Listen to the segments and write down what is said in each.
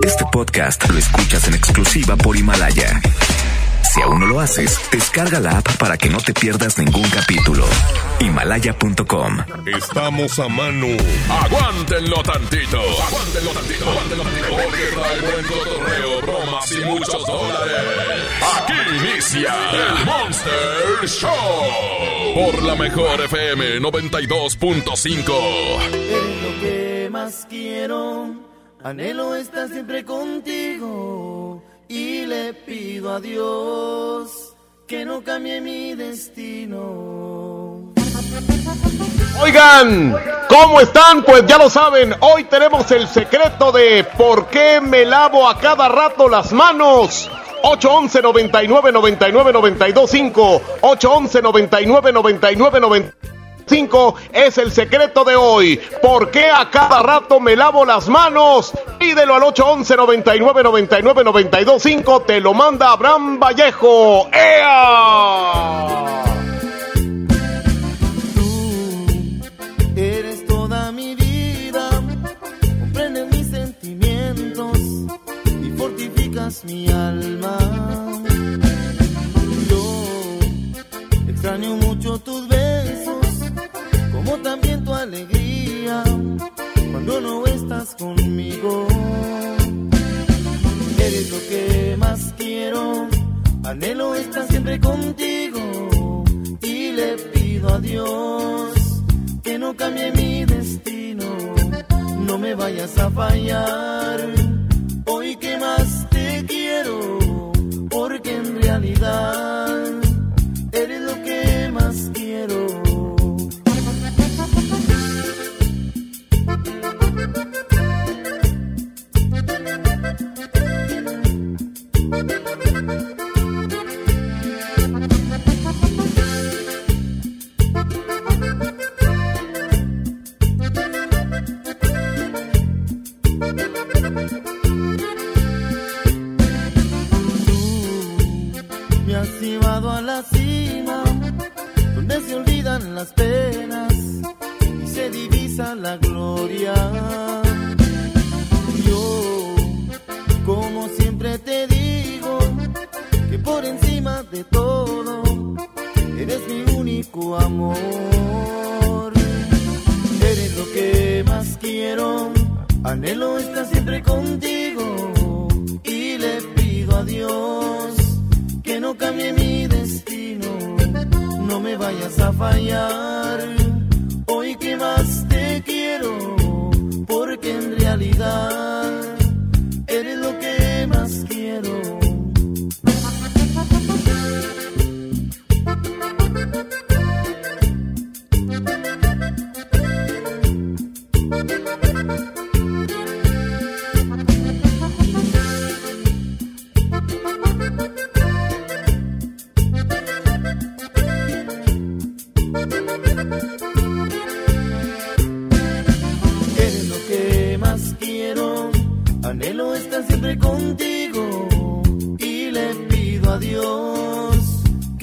Este podcast lo escuchas en exclusiva por Himalaya. Si aún no lo haces, descarga la app para que no te pierdas ningún capítulo. Himalaya.com. Estamos a mano. Aguántenlo tantito. Aguántenlo tantito. Aguántenlo tantito. Porque trae buen cotorreo, bromas y muchos dólares. Aquí inicia el Monster Show. Por la mejor FM 92.5. Eres lo que más quiero. Anhelo estar siempre contigo. Y le pido a Dios que no cambie mi destino. Oigan, ¿cómo están? Pues ya lo saben, hoy tenemos el secreto de por qué me lavo a cada rato las manos. 811 99 99 92 5 811 99 99 95 es el secreto de hoy. ¿Por qué a cada rato me lavo las manos? Pídelo al 811 99 99 92 5 te lo manda Abraham Vallejo. ¡Ea! Eres toda mi vida, comprendes mis sentimientos y fortificas mi alma. Yo extraño mucho tus alegría cuando no estás conmigo. Eres lo que más quiero, anhelo estar siempre contigo y le pido a Dios que no cambie mi destino, no me vayas a fallar. Hoy que más te quiero, porque en realidad penas y se divisa la gloria. Yo, como siempre te digo, que por encima de todo, eres mi único amor. Eres lo que más quiero, anhelo estar siempre contigo y le pido a Dios que no cambie mi destino, no me vayas a fallar. Hoy que más te quiero, porque en realidad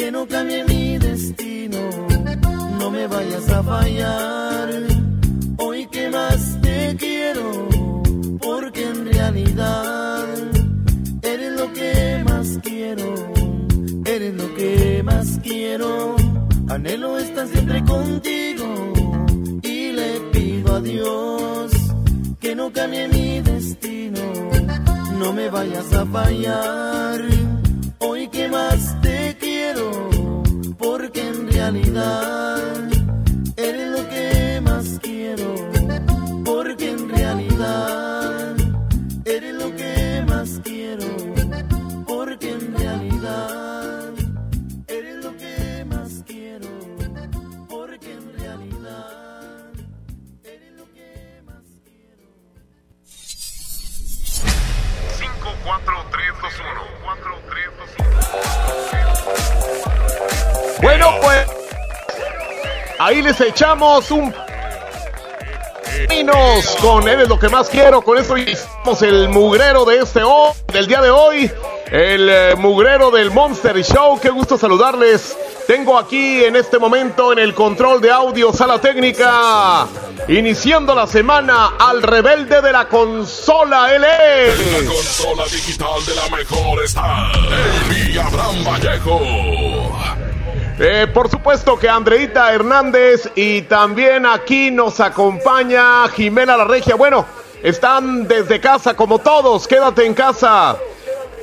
que no cambie mi destino, no me vayas a fallar. Hoy que más te quiero, porque en realidad eres lo que más quiero, eres lo que más quiero, anhelo estar siempre contigo. Y le pido a Dios que no cambie mi destino, no me vayas a fallar. Hoy que más te quiero, porque en realidad ahí les echamos un Minos con él es lo que más quiero. Con esto hicimos el mugrero de este hoy, del día de hoy. El eh, mugrero del Monster Show. Qué gusto saludarles. Tengo aquí en este momento en el control de audio, sala técnica, iniciando la semana al rebelde de la consola. Él es consola digital de la mejor está el Abraham Vallejo. Eh, por supuesto que Andreita Hernández y también aquí nos acompaña Jimena La Regia. Bueno, están desde casa como todos. Quédate en casa.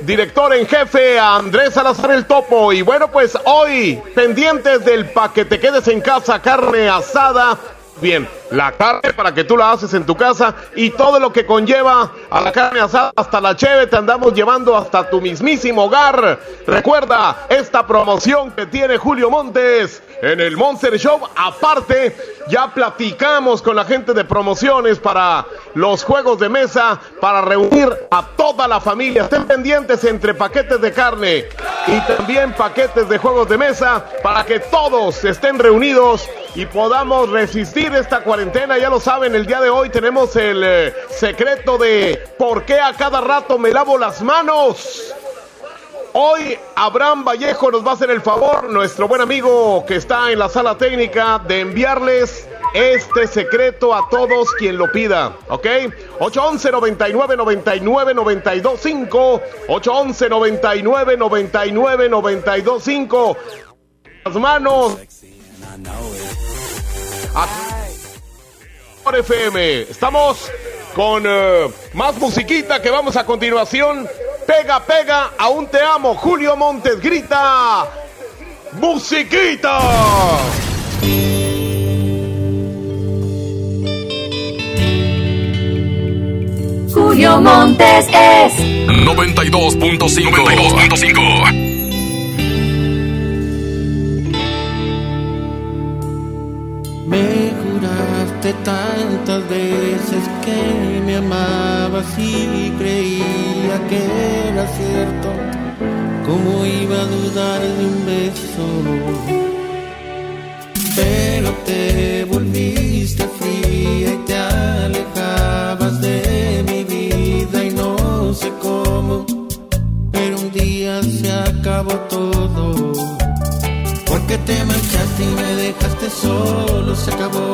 Director en jefe Andrés Salazar el Topo. Y bueno, pues hoy pendientes del pa' que te quedes en casa, carne asada. Bien, la carne para que tú la haces en tu casa y todo lo que conlleva a la carne asada hasta la cheve te andamos llevando hasta tu mismísimo hogar. Recuerda esta promoción que tiene Julio Montes en el Monster Show. Aparte, ya platicamos con la gente de promociones para los juegos de mesa para reunir a toda la familia. Estén pendientes entre paquetes de carne y también paquetes de juegos de mesa para que todos estén reunidos y podamos resistir esta cuarentena ya lo saben, el día de hoy tenemos el eh, secreto de por qué a cada rato me lavo las manos. Hoy Abraham Vallejo nos va a hacer el favor, nuestro buen amigo que está en la sala técnica, de enviarles este secreto a todos quien lo pida, ¿ok? 811 99 99 92 5 811 99 99 92 5 Las manos. FM. Estamos con eh, más musiquita que vamos a continuación. Pega, pega, aún te amo. Julio Montes grita. ¡Musiquita! Julio Montes es 92.5 92.5 tantas veces que me amabas y creía que era cierto, ¿cómo iba a dudar de un beso? Pero te volviste fría y te alejabas de mi vida y no sé cómo, pero un día se acabó todo que te marchaste y me dejaste solo, se acabó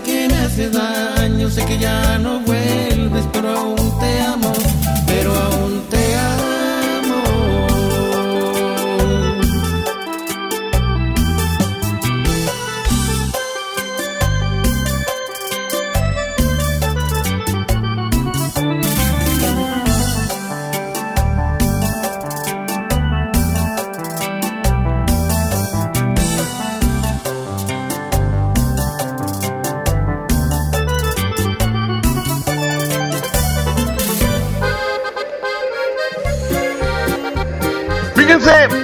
hace daño. Sé que ya no vuelves, pero aún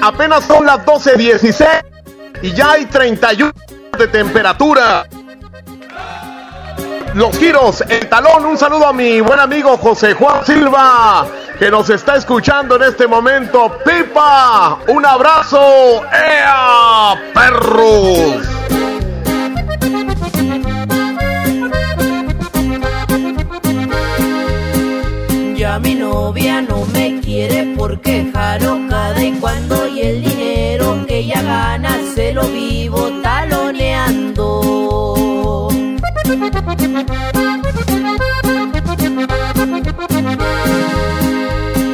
apenas son las 12.16 y ya hay 31 de temperatura. Los giros, el talón, un saludo a mi buen amigo José Juan Silva que nos está escuchando en este momento. Pipa, un abrazo. ¡Ea, perros! Ya mi novia no me quiere porque jaro cada y cuando y el dinero que ella gana se lo vivo taloneando.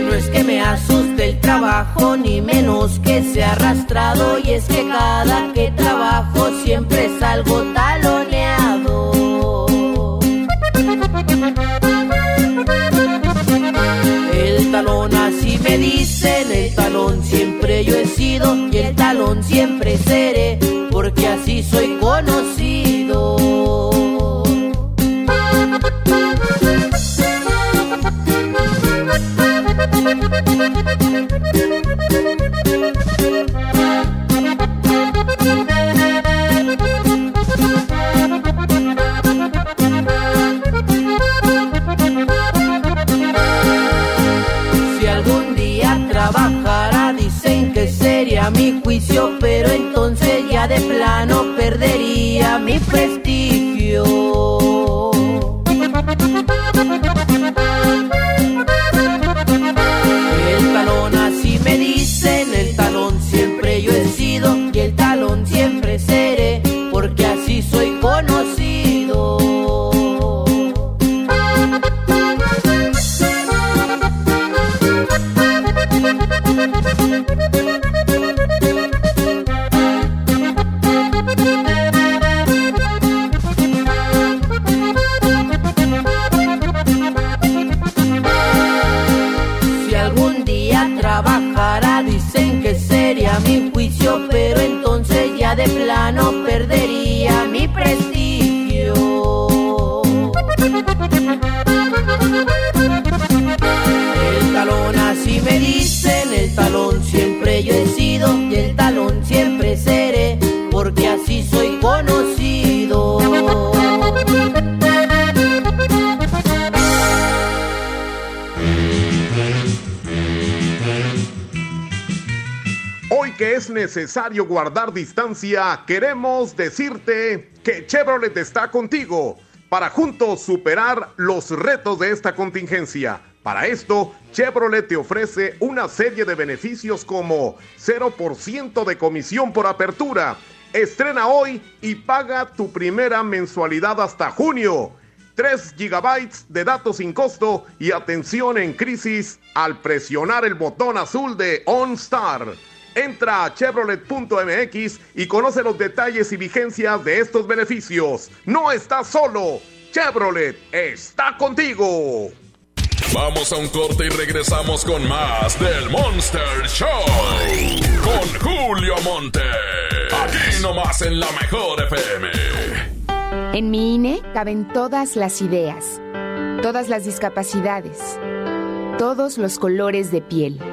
No es que me asuste el trabajo, ni menos que sea arrastrado, y es que cada que trabajo siempre salgo taloneado. Dicen, el talón siempre yo he sido, y el talón siempre seré, necesario guardar distancia, queremos decirte que Chevrolet está contigo para juntos superar los retos de esta contingencia. Para esto, Chevrolet te ofrece una serie de beneficios como 0% de comisión por apertura. Estrena hoy y paga tu primera mensualidad hasta junio. 3 gigabytes de datos sin costo y atención en crisis al presionar el botón azul de OnStar. Entra a chevrolet.mx y conoce los detalles y vigencias de estos beneficios. No estás solo. Chevrolet está contigo. Vamos a un corte y regresamos con más del Monster Show. Con Julio Monte. Aquí nomás en la mejor FM. En mi INE caben todas las ideas, todas las discapacidades, todos los colores de piel.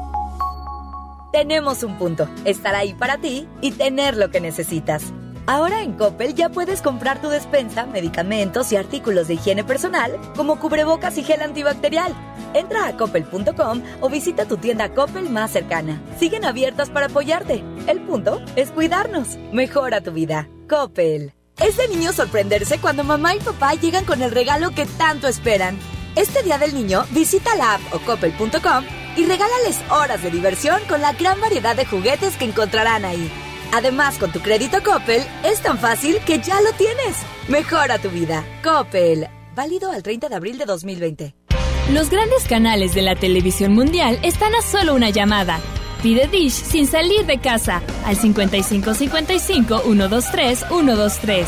Tenemos un punto, estar ahí para ti y tener lo que necesitas. Ahora en Coppel ya puedes comprar tu despensa, medicamentos y artículos de higiene personal como cubrebocas y gel antibacterial. Entra a coppel.com o visita tu tienda Coppel más cercana. Siguen abiertas para apoyarte. El punto es cuidarnos. Mejora tu vida. Coppel. Es de niño sorprenderse cuando mamá y papá llegan con el regalo que tanto esperan. Este Día del Niño, visita la app o coppel.com y regálales horas de diversión con la gran variedad de juguetes que encontrarán ahí. Además, con tu crédito Coppel, es tan fácil que ya lo tienes. Mejora tu vida. Coppel. Válido al 30 de abril de 2020. Los grandes canales de la televisión mundial están a solo una llamada. Pide Dish sin salir de casa al 5555 123 123.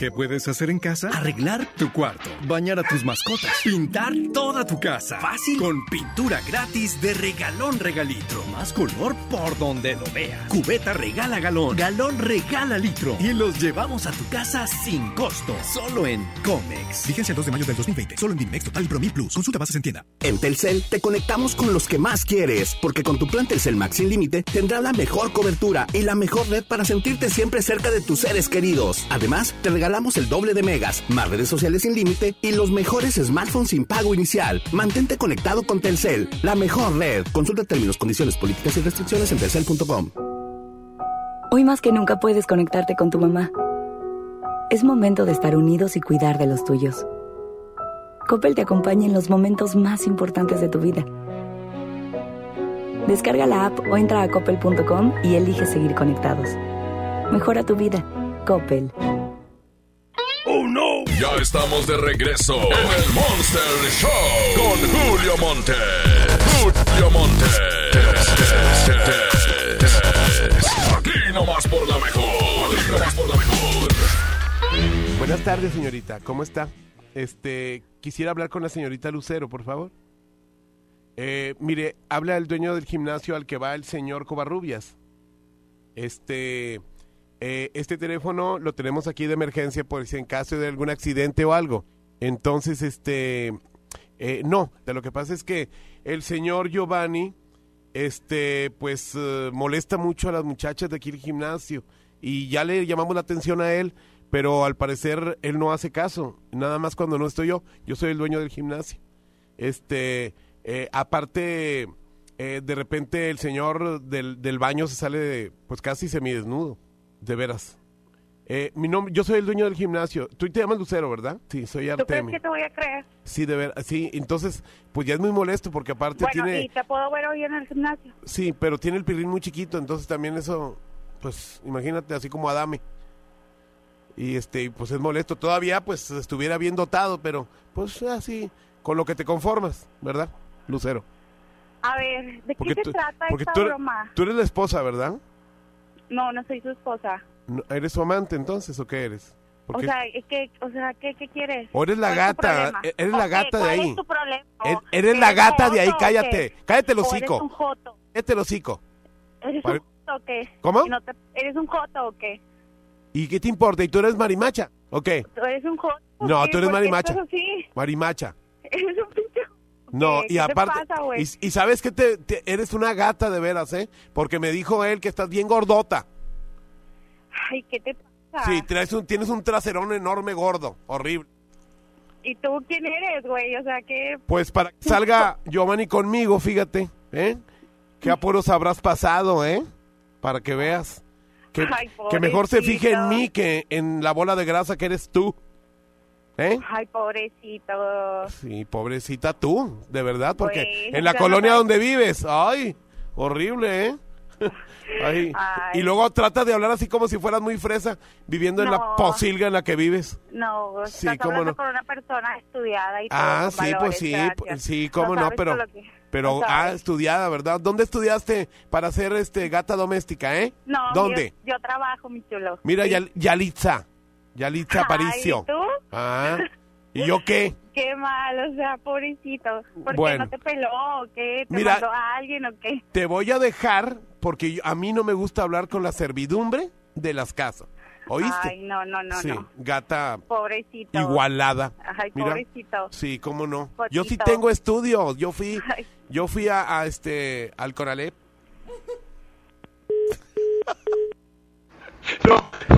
¿Qué puedes hacer en casa? Arreglar tu cuarto, bañar a tus mascotas, pintar toda tu casa. Fácil. Con pintura gratis de regalón regalitro. Más color por donde lo veas. Cubeta regala galón, galón regala litro. Y los llevamos a tu casa sin costo. Solo en Comex. Vigencia el 2 de mayo del 2020. Solo en Dimex Total y Promil Plus. Consulta bases en tienda. En Telcel te conectamos con los que más quieres. Porque con tu plan Telcel Max sin límite tendrás la mejor cobertura y la mejor red para sentirte siempre cerca de tus seres queridos. Además, te regalamos el doble de megas, más redes sociales sin límite y los mejores smartphones sin pago inicial. Mantente conectado con Telcel, la mejor red. Consulta términos, condiciones, políticas y restricciones en telcel.com. Hoy más que nunca puedes conectarte con tu mamá. Es momento de estar unidos y cuidar de los tuyos. Coppel te acompaña en los momentos más importantes de tu vida. Descarga la app o entra a coppel.com y elige seguir conectados. Mejora tu vida. Coppel. ¡Oh, no! Ya estamos de regreso en el Monster Show con Julio Monte. Julio Monte. Aquí nomás por la mejor. Aquí nomás por la mejor. Buenas tardes, señorita. ¿Cómo está? Este, quisiera hablar con la señorita Lucero, por favor. Eh, mire, habla el dueño del gimnasio al que va el señor Covarrubias. Este, eh, este teléfono lo tenemos aquí de emergencia por si en caso de algún accidente o algo. Entonces, este, eh, no, de lo que pasa es que el señor Giovanni, este, pues eh, molesta mucho a las muchachas de aquí del gimnasio y ya le llamamos la atención a él, pero al parecer él no hace caso, nada más cuando no estoy yo, yo soy el dueño del gimnasio. Este, eh, aparte, de repente el señor del, del baño se sale, pues casi semidesnudo. De veras. Eh, mi nombre, yo soy el dueño del gimnasio. Tú te llamas Lucero, ¿verdad? Sí, soy ¿Tú crees Artemio. que te voy a creer? Sí, de ver, sí. Entonces, pues ya es muy molesto porque aparte Bueno, tiene, ¿y te puedo ver hoy en el gimnasio? sí, pero tiene el pilín muy chiquito, entonces también eso, pues, imagínate, así como Adame. Y este, pues es molesto. Todavía, pues, estuviera bien dotado, pero, pues, así, con lo que te conformas, ¿verdad, Lucero? A ver, ¿de Porque qué tú- se trata esta tú, eres- broma? tú eres la esposa, ¿verdad? No, no soy su esposa. No, ¿Eres su amante entonces o qué eres? O sea, es que, o sea, ¿qué, qué quieres? O eres la ¿Cuál es tu gata, e- eres la gata de ¿cuál ahí. es tu problema? Eres la gata de ahí, cállate. Cállate el ¿O hocico. eres un joto? Cállate el hocico. ¿Eres un joto o qué? ¿Cómo? ¿Eres un joto o qué? ¿Y qué te importa? ¿Y tú eres marimacha? ¿O qué? ¿Tú eres un joto? No, tú eres ¿Por qué marimacha. Marimacha. Eres un No, ¿Qué? y ¿Qué te aparte, pasa, güey? y, y sabes que te, te- eres una gata de veras, ¿eh? Porque me dijo él que estás bien gordota. Ay, ¿qué te pasa? Sí, traes un, tienes un traserón enorme gordo, horrible. ¿Y tú quién eres, güey? O sea, ¿qué? Pues para que salga Giovanni conmigo, fíjate, ¿eh? Qué apuros habrás pasado, ¿eh? Para que veas. Que, Ay, que mejor se fije en pobrecito. mí que en la bola de grasa que eres tú. ¿Eh? Ay, pobrecito. Sí, pobrecita tú, de verdad, porque Bueno, en la colonia no- donde vives, ay, horrible, ¿eh? Ay, Ay. Y luego trata de hablar así como si fueras muy fresa, viviendo en la posilga en la que vives. No, Sí, estás cómo hablando no. con una persona estudiada y todo. Ah, con sí, valores, pues sí, gracias. pues sí, cómo no, pero, que- pero, ah, estudiada, ¿verdad? ¿Dónde estudiaste para ser este gata doméstica, eh? No, ¿Dónde? Yo, yo trabajo, mi chulo. Mira, Sí. Yal- Yalitza, Yalitza Aparicio. ¿y tú? Ah, ¿y yo qué? Qué mal, o sea, pobrecito. ¿Por Bueno. qué no te peló o qué? ¿Te Mira- mandó a alguien o qué? Te voy a dejar porque yo- a mí no me gusta hablar con la servidumbre de las casas. ¿Oíste? Ay, no, no, no, sí, no. gata Pobrecito. igualada. Ay, Mira, pobrecito. Sí, cómo no. Yo sí Potito. tengo estudios. Yo fui, yo fui a, a este al Conalep.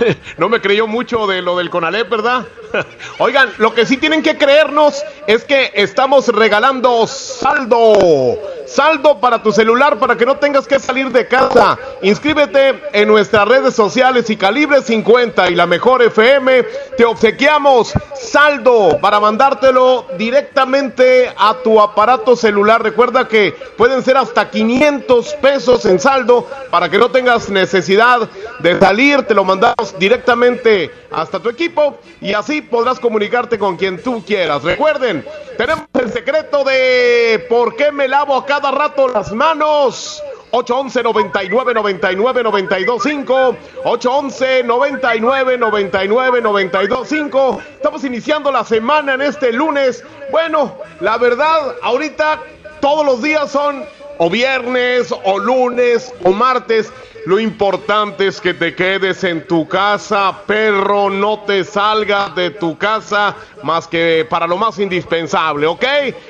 No me creyó mucho de lo del Conalep, ¿verdad? Oigan, lo que sí tienen que creernos es que estamos regalando saldo. Saldo para tu celular para que no tengas que salir de casa. Inscríbete en nuestras redes sociales y Calibre 50 y la mejor FM. Te obsequiamos saldo para mandártelo directamente a tu aparato celular. Recuerda que pueden ser hasta 500 pesos en saldo para que no tengas necesidad de salir. Te lo mandamos directamente hasta tu equipo y así podrás comunicarte con quien tú quieras. Recuerden, tenemos el secreto de por qué me lavo a cada rato las manos. 811 99 99 925 811 99 99 925 Estamos iniciando la semana en este lunes. Bueno, la verdad, ahorita todos los días son o viernes o lunes o martes. Lo importante es que te quedes en tu casa, perro, no te salgas de tu casa más que para lo más indispensable, ¿ok?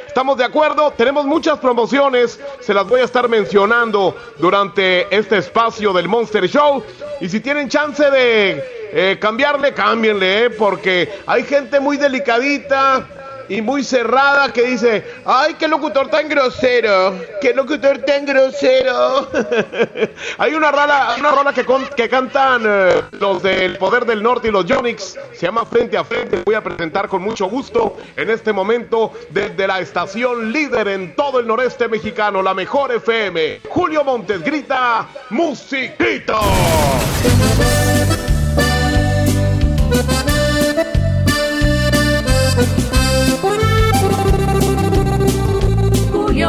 ¿Estamos de acuerdo? Tenemos muchas promociones, se las voy a estar mencionando durante este espacio del Monster Show. Y si tienen chance de eh, cambiarle, cámbienle, ¿eh? porque hay gente muy delicadita y muy cerrada que dice, ay, qué locutor tan grosero, qué locutor tan grosero. Hay una rola, una rola que, que cantan eh, los del Poder del Norte y los Yonix, se llama Frente a Frente, voy a presentar con mucho gusto en este momento desde la estación líder en todo el noreste mexicano, la mejor FM. Julio Montes grita, musiquito.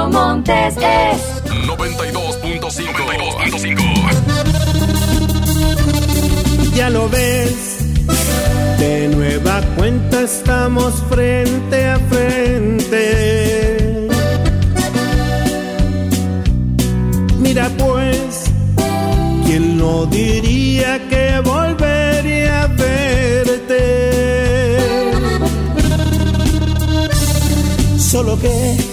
Montes es 92.5. Ya lo ves, de nueva cuenta estamos frente a frente. Mira pues, ¿quién no diría que volvería a verte? Solo que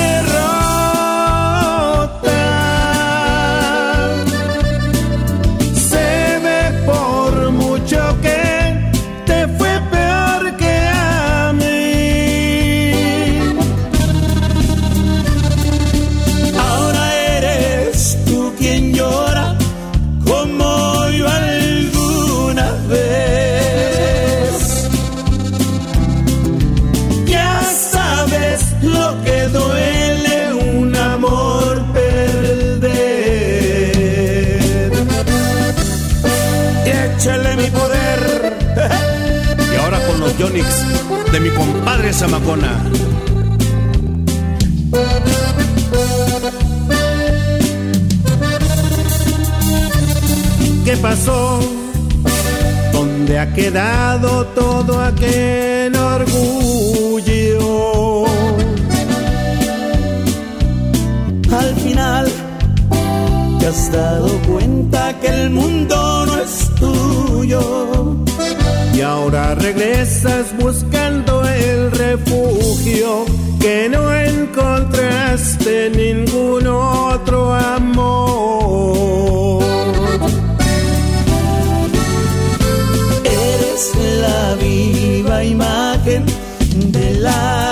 Zamacona. ¿Qué pasó? ¿Dónde ha quedado todo aquel orgullo? Al final te has dado cuenta que el mundo no es tuyo. Y ahora regresas buscando el refugio que no encontraste en ningún otro amor. Eres es la viva imagen de la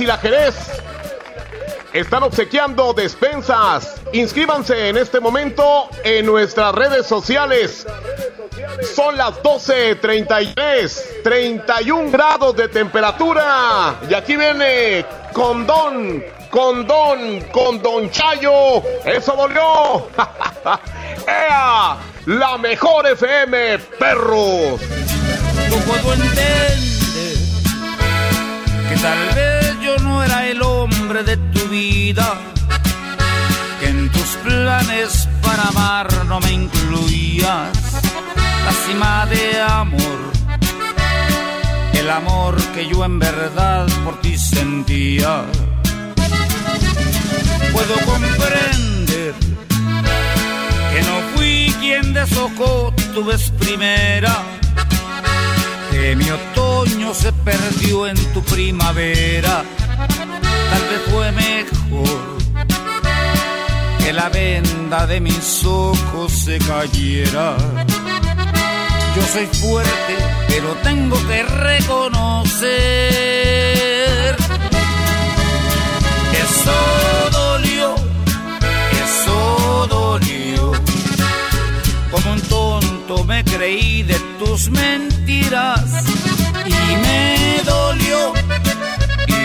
y la Jerez están obsequiando despensas. Inscríbanse en este momento en nuestras redes sociales. Son las 12.33, 31 grados de temperatura. Y aquí viene Condón, Condón, Condón Chayo. Eso dolió. ¡Ea! La mejor FM, perros. No puedo entender que tal vez era el hombre de tu vida, que en tus planes para amar no me incluías la de amor, el amor que yo en verdad por ti sentía. Puedo comprender que no fui quien deshojó tu vez primera que mi otoño se perdió en tu primavera. Tal vez fue mejor que la venda de mis ojos se cayera. Yo soy fuerte, pero tengo que reconocer. Eso dolió. Como un tonto me creí de tus mentiras y me dolió,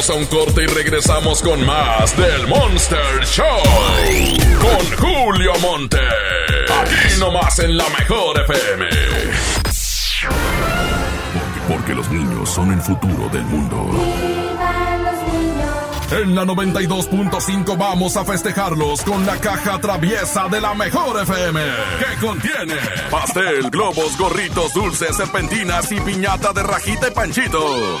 Vamos a un corte y regresamos con más del Monster Show. Con Julio Monte. Aquí nomás en la mejor FM. Porque los niños son el futuro del mundo. En la 92.5 vamos a festejarlos con la caja traviesa de la mejor FM. Que contiene pastel, globos, gorritos, dulces, serpentinas y piñata de rajita y panchito.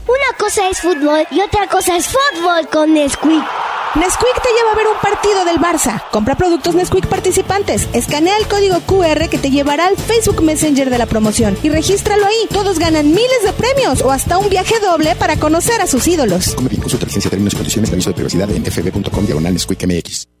Una cosa es fútbol y otra cosa es fútbol con Nesquik. Nesquik te lleva a ver un partido del Barça. Compra productos Nesquik participantes. Escanea el código QR que te llevará al Facebook Messenger de la promoción y regístralo ahí. Todos ganan miles de premios o hasta un viaje doble para conocer a sus ídolos. Come bien, consulta licencia, términos y condiciones de aviso de privacidad en fb.com diagonal Nesquik MX.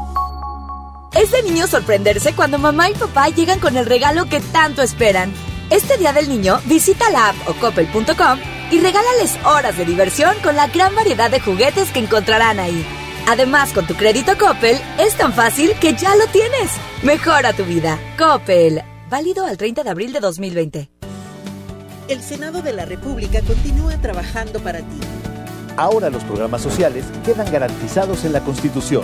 Es de niño sorprenderse cuando mamá y papá llegan con el regalo que tanto esperan. Este día del niño, visita la app o coppel.com y regálales horas de diversión con la gran variedad de juguetes que encontrarán ahí. Además, con tu crédito Coppel, es tan fácil que ya lo tienes. Mejora tu vida. Coppel. Válido al 30 de abril de 2020. El Senado de la República continúa trabajando para ti. Ahora los programas sociales quedan garantizados en la Constitución.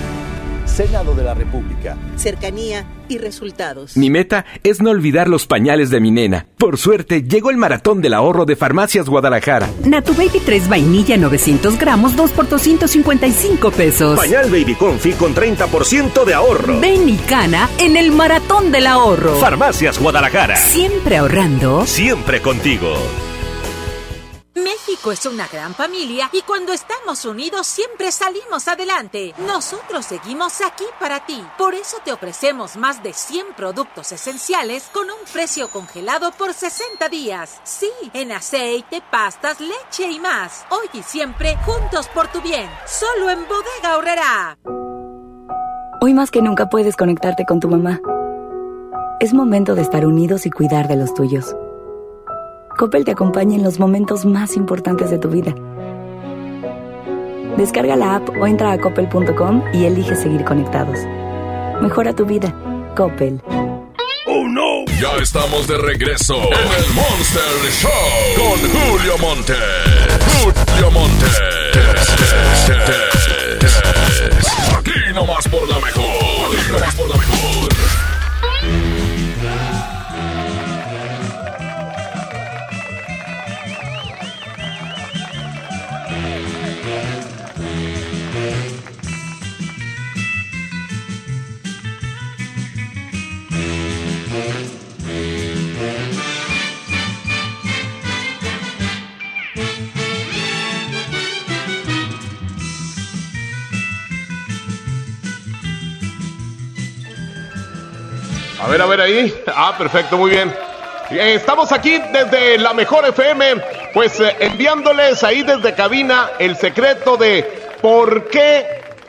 Senado de la República. Cercanía y resultados. Mi meta es no olvidar los pañales de mi nena. Por suerte, llegó el maratón del ahorro de Farmacias Guadalajara. Natu Baby 3 vainilla 900 gramos, 2 por 255 pesos. Pañal Baby Confi con 30% de ahorro. Ven y cana en el maratón del ahorro. Farmacias Guadalajara. Siempre ahorrando. Siempre contigo. México es una gran familia y cuando estamos unidos siempre salimos adelante. Nosotros seguimos aquí para ti. Por eso te ofrecemos más de 100 productos esenciales con un precio congelado por 60 días. Sí, en aceite, pastas, leche y más. Hoy y siempre juntos por tu bien. Solo en Bodega Horrera. Hoy más que nunca puedes conectarte con tu mamá. Es momento de estar unidos y cuidar de los tuyos. Coppel te acompaña en los momentos más importantes de tu vida. Descarga la app o entra a coppel.com y elige seguir conectados. Mejora tu vida. Coppel. ¡Oh no! Ya estamos de regreso en el Monster Show con Julio Monte. Julio Monte. Aquí nomás por la mejor. Aquí nomás por la mejor. A ver, a ver ahí. Ah, perfecto, muy bien. Eh, Estamos aquí desde la mejor FM, pues eh, enviándoles ahí desde cabina el secreto de por qué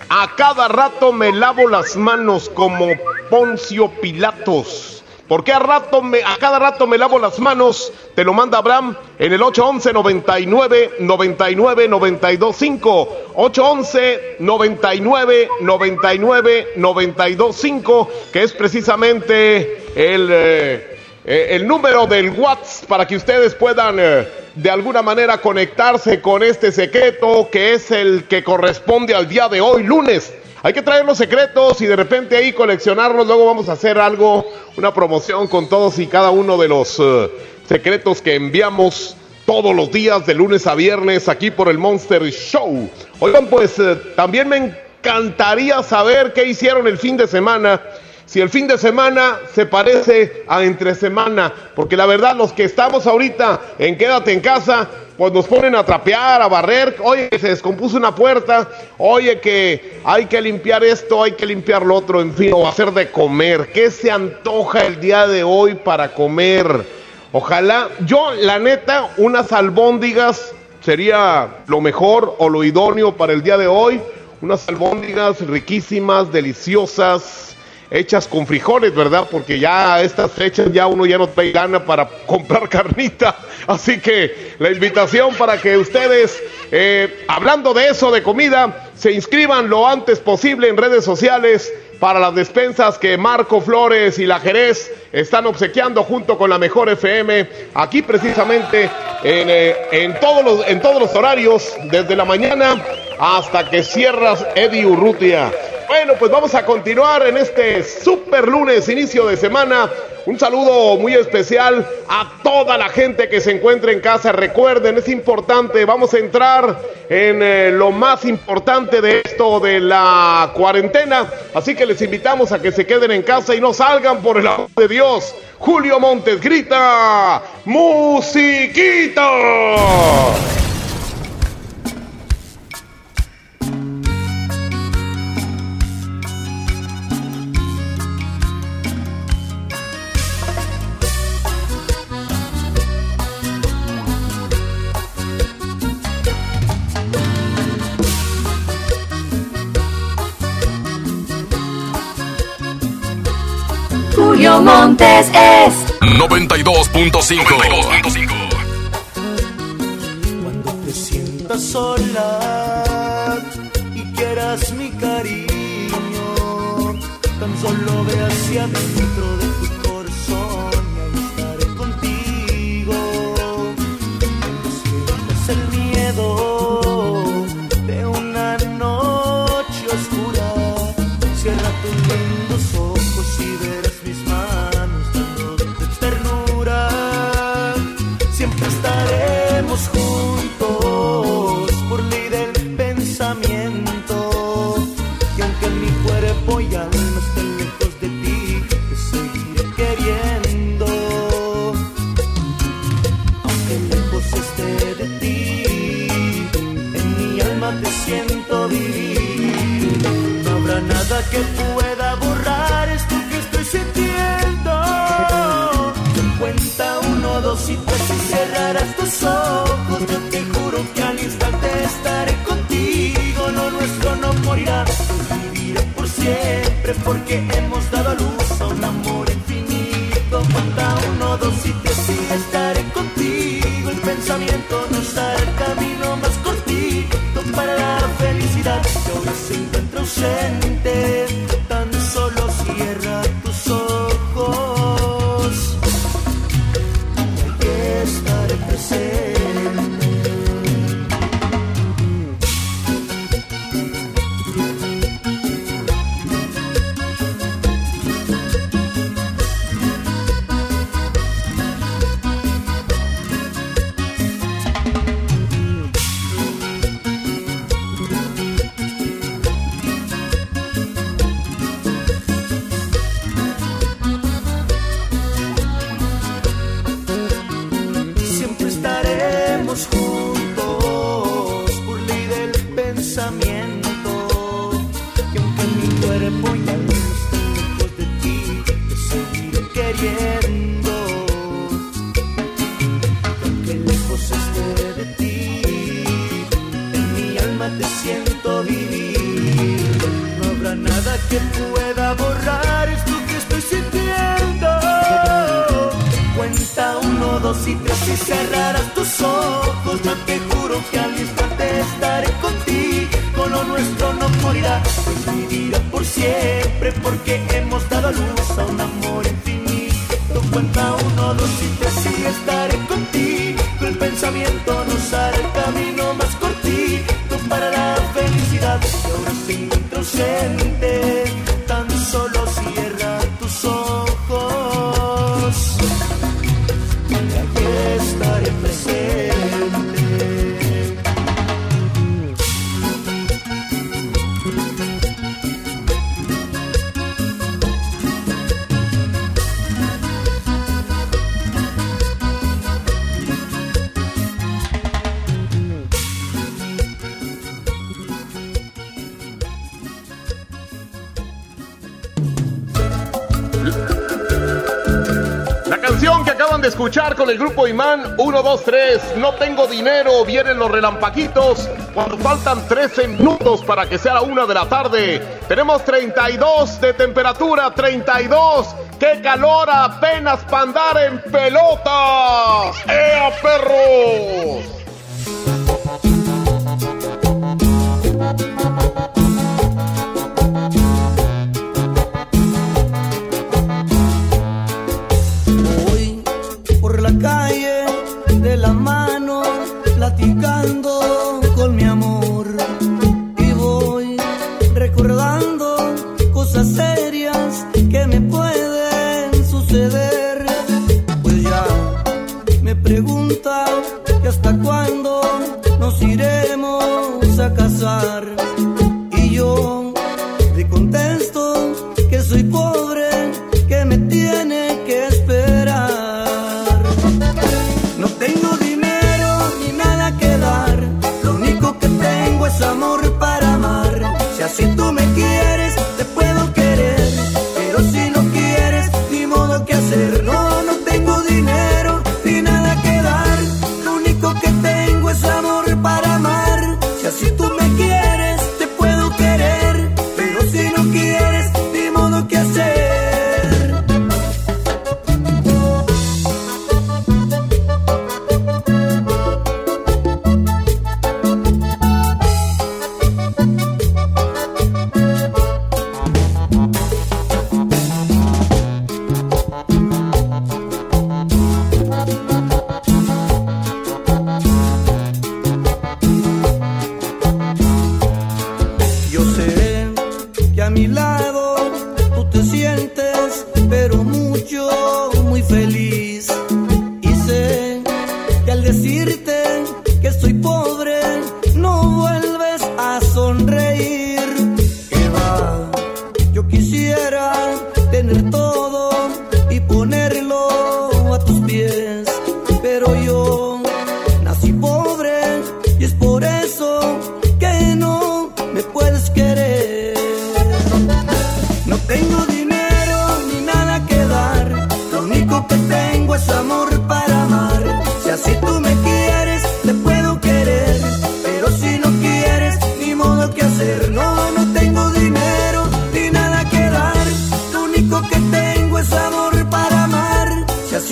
a cada rato me lavo las manos como Poncio Pilatos. ¿Por qué a, rato me, a cada rato me lavo las manos? Te lo manda Abraham en el 811 99 99 925 811 99 99 925 que es precisamente el eh, eh, el número del WhatsApp para que ustedes puedan eh, de alguna manera conectarse con este secreto que es el que corresponde al día de hoy, lunes. Hay que traer los secretos y de repente ahí coleccionarlos. Luego vamos a hacer algo, una promoción con todos y cada uno de los eh, secretos que enviamos todos los días de lunes a viernes aquí por el Monster Show. Oigan, pues eh, también me encantaría saber qué hicieron el fin de semana si el fin de semana se parece a entre semana, porque la verdad los que estamos ahorita en quédate en casa, pues nos ponen a trapear, a barrer, oye, se descompuso una puerta, oye que hay que limpiar esto, hay que limpiar lo otro, en fin, o hacer de comer. ¿Qué se antoja el día de hoy para comer? Ojalá, yo la neta, unas albóndigas sería lo mejor o lo idóneo para el día de hoy. Unas albóndigas riquísimas, deliciosas, hechas con frijoles, ¿verdad? Porque ya a estas fechas ya uno ya no trae gana para comprar carnita. Así que la invitación para que ustedes, eh, hablando de eso, de comida, se inscriban lo antes posible en redes sociales para las despensas que Marco Flores y la Jerez están obsequiando junto con la Mejor FM, aquí precisamente en, eh, en, todos, los, en todos los horarios, desde la mañana hasta que cierras Eddie Urrutia. Bueno, pues vamos a continuar en este super lunes, inicio de semana. Un saludo muy especial a toda la gente que se encuentra en casa. Recuerden, es importante, vamos a entrar en eh, lo más importante de esto de la cuarentena. Así que les invitamos a que se queden en casa y no salgan por el amor de Dios. Julio Montes grita, musiquita. Montes es 92.5. Cuando te sientas sola y quieras mi cariño, tan solo ve hacia dentro que pueda borrar esto que estoy sintiendo. Cuenta uno, dos y tres y cerrarás tus ojos. Yo te juro que al instante estaré contigo. Lo nuestro no morirá, viviré por siempre porque Con lo nuestro no morirá, vivirá por siempre. Porque hemos dado luz a un amor infinito. Cuenta uno, dos y tres y estaré contigo. El pensamiento nos hará el camino más cortito para la felicidad. Y ahora se encuentra presente. Grupo Imán, 1, 2, 3, no tengo dinero, vienen los relampaquitos, cuando faltan 13 minutos para que sea la 1 de la tarde. Tenemos 32 de temperatura, 32, qué calor apenas para andar en pelotas. ¡Ea, perros!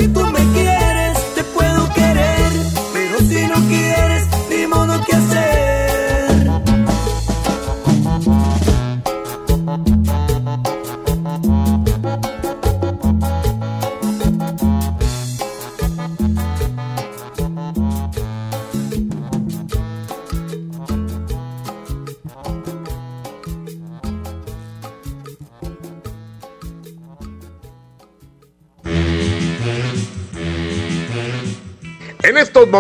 Si así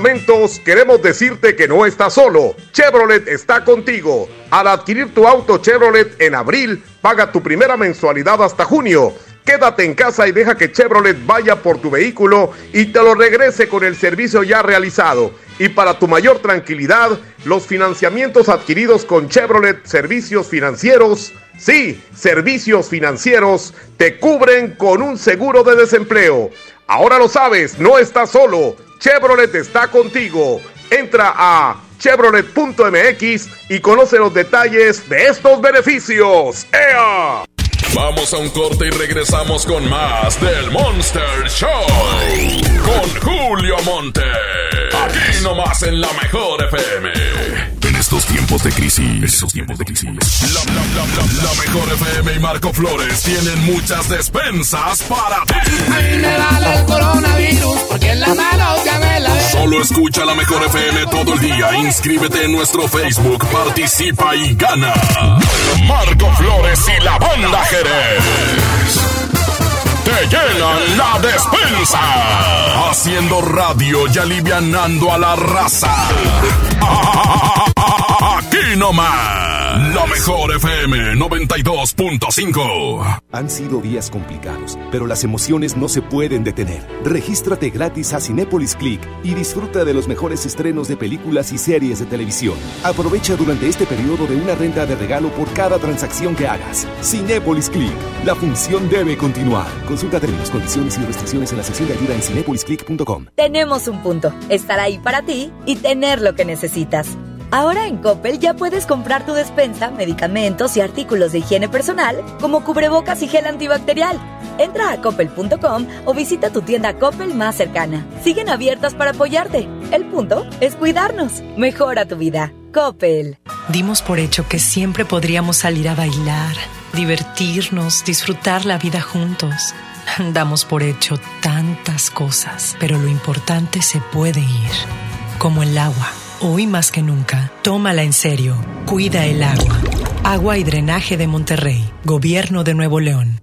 momentos queremos decirte que no estás solo. Chevrolet está contigo. Al adquirir tu auto Chevrolet en abril, paga tu primera mensualidad hasta junio. Quédate en casa y deja que Chevrolet vaya por tu vehículo y te lo regrese con el servicio ya realizado. Y para tu mayor tranquilidad, los financiamientos adquiridos con Chevrolet Servicios Financieros, sí, servicios financieros, te cubren con un seguro de desempleo. Ahora lo sabes, no estás solo. Chevrolet está contigo. Entra a chevrolet.mx y conoce los detalles de estos beneficios. ¡Ea! Vamos a un corte y regresamos con más del Monster Show. Con Julio Monte. Aquí nomás en la mejor FM. Estos tiempos de crisis. Estos tiempos de crisis. La, la, la, la, la mejor FM y Marco Flores tienen muchas despensas para ti. A mí me vale el coronavirus porque en la mano ya me la Solo escucha la mejor FM todo el día. Inscríbete en nuestro Facebook, participa y gana. Marco Flores y la banda Jerez te llenan la despensa. Haciendo radio y alivianando a la raza. Aquí nomás. La mejor FM 92.5. Han sido días complicados, pero las emociones no se pueden detener. Regístrate gratis a Cinépolis Click y disfruta de los mejores estrenos de películas y series de televisión. Aprovecha durante este periodo de una renta de regalo por cada transacción que hagas. Cinépolis Click. La función debe continuar. Consulta términos, condiciones y restricciones en la sección de ayuda en cinepolisclick.com. Tenemos un punto. Estar ahí para ti y tener lo que necesitas. Ahora en Coppel ya puedes comprar tu despensa, medicamentos y artículos de higiene personal, como cubrebocas y gel antibacterial. Entra a coppel.com o visita tu tienda Coppel más cercana. Siguen abiertas para apoyarte. El punto es cuidarnos. Mejora tu vida. Coppel. Dimos por hecho que siempre podríamos salir a bailar, divertirnos, disfrutar la vida juntos. Damos por hecho tantas cosas, pero lo importante se puede ir, como el agua. Hoy más que nunca, tómala en serio. Cuida el agua. Agua y Drenaje de Monterrey. Gobierno de Nuevo León.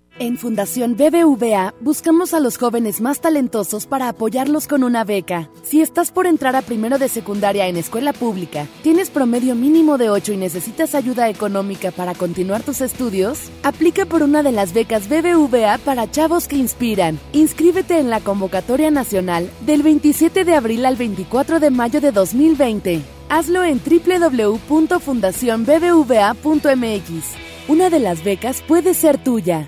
En Fundación BBVA buscamos a los jóvenes más talentosos para apoyarlos con una beca. Si estás por entrar a primero de secundaria en escuela pública, tienes promedio mínimo de 8 y necesitas ayuda económica para continuar tus estudios, aplica por una de las becas BBVA para chavos que inspiran. Inscríbete en la convocatoria nacional del 27 de abril al 24 de mayo de 2020. Hazlo en www.fundacionbbva.mx. Una de las becas puede ser tuya.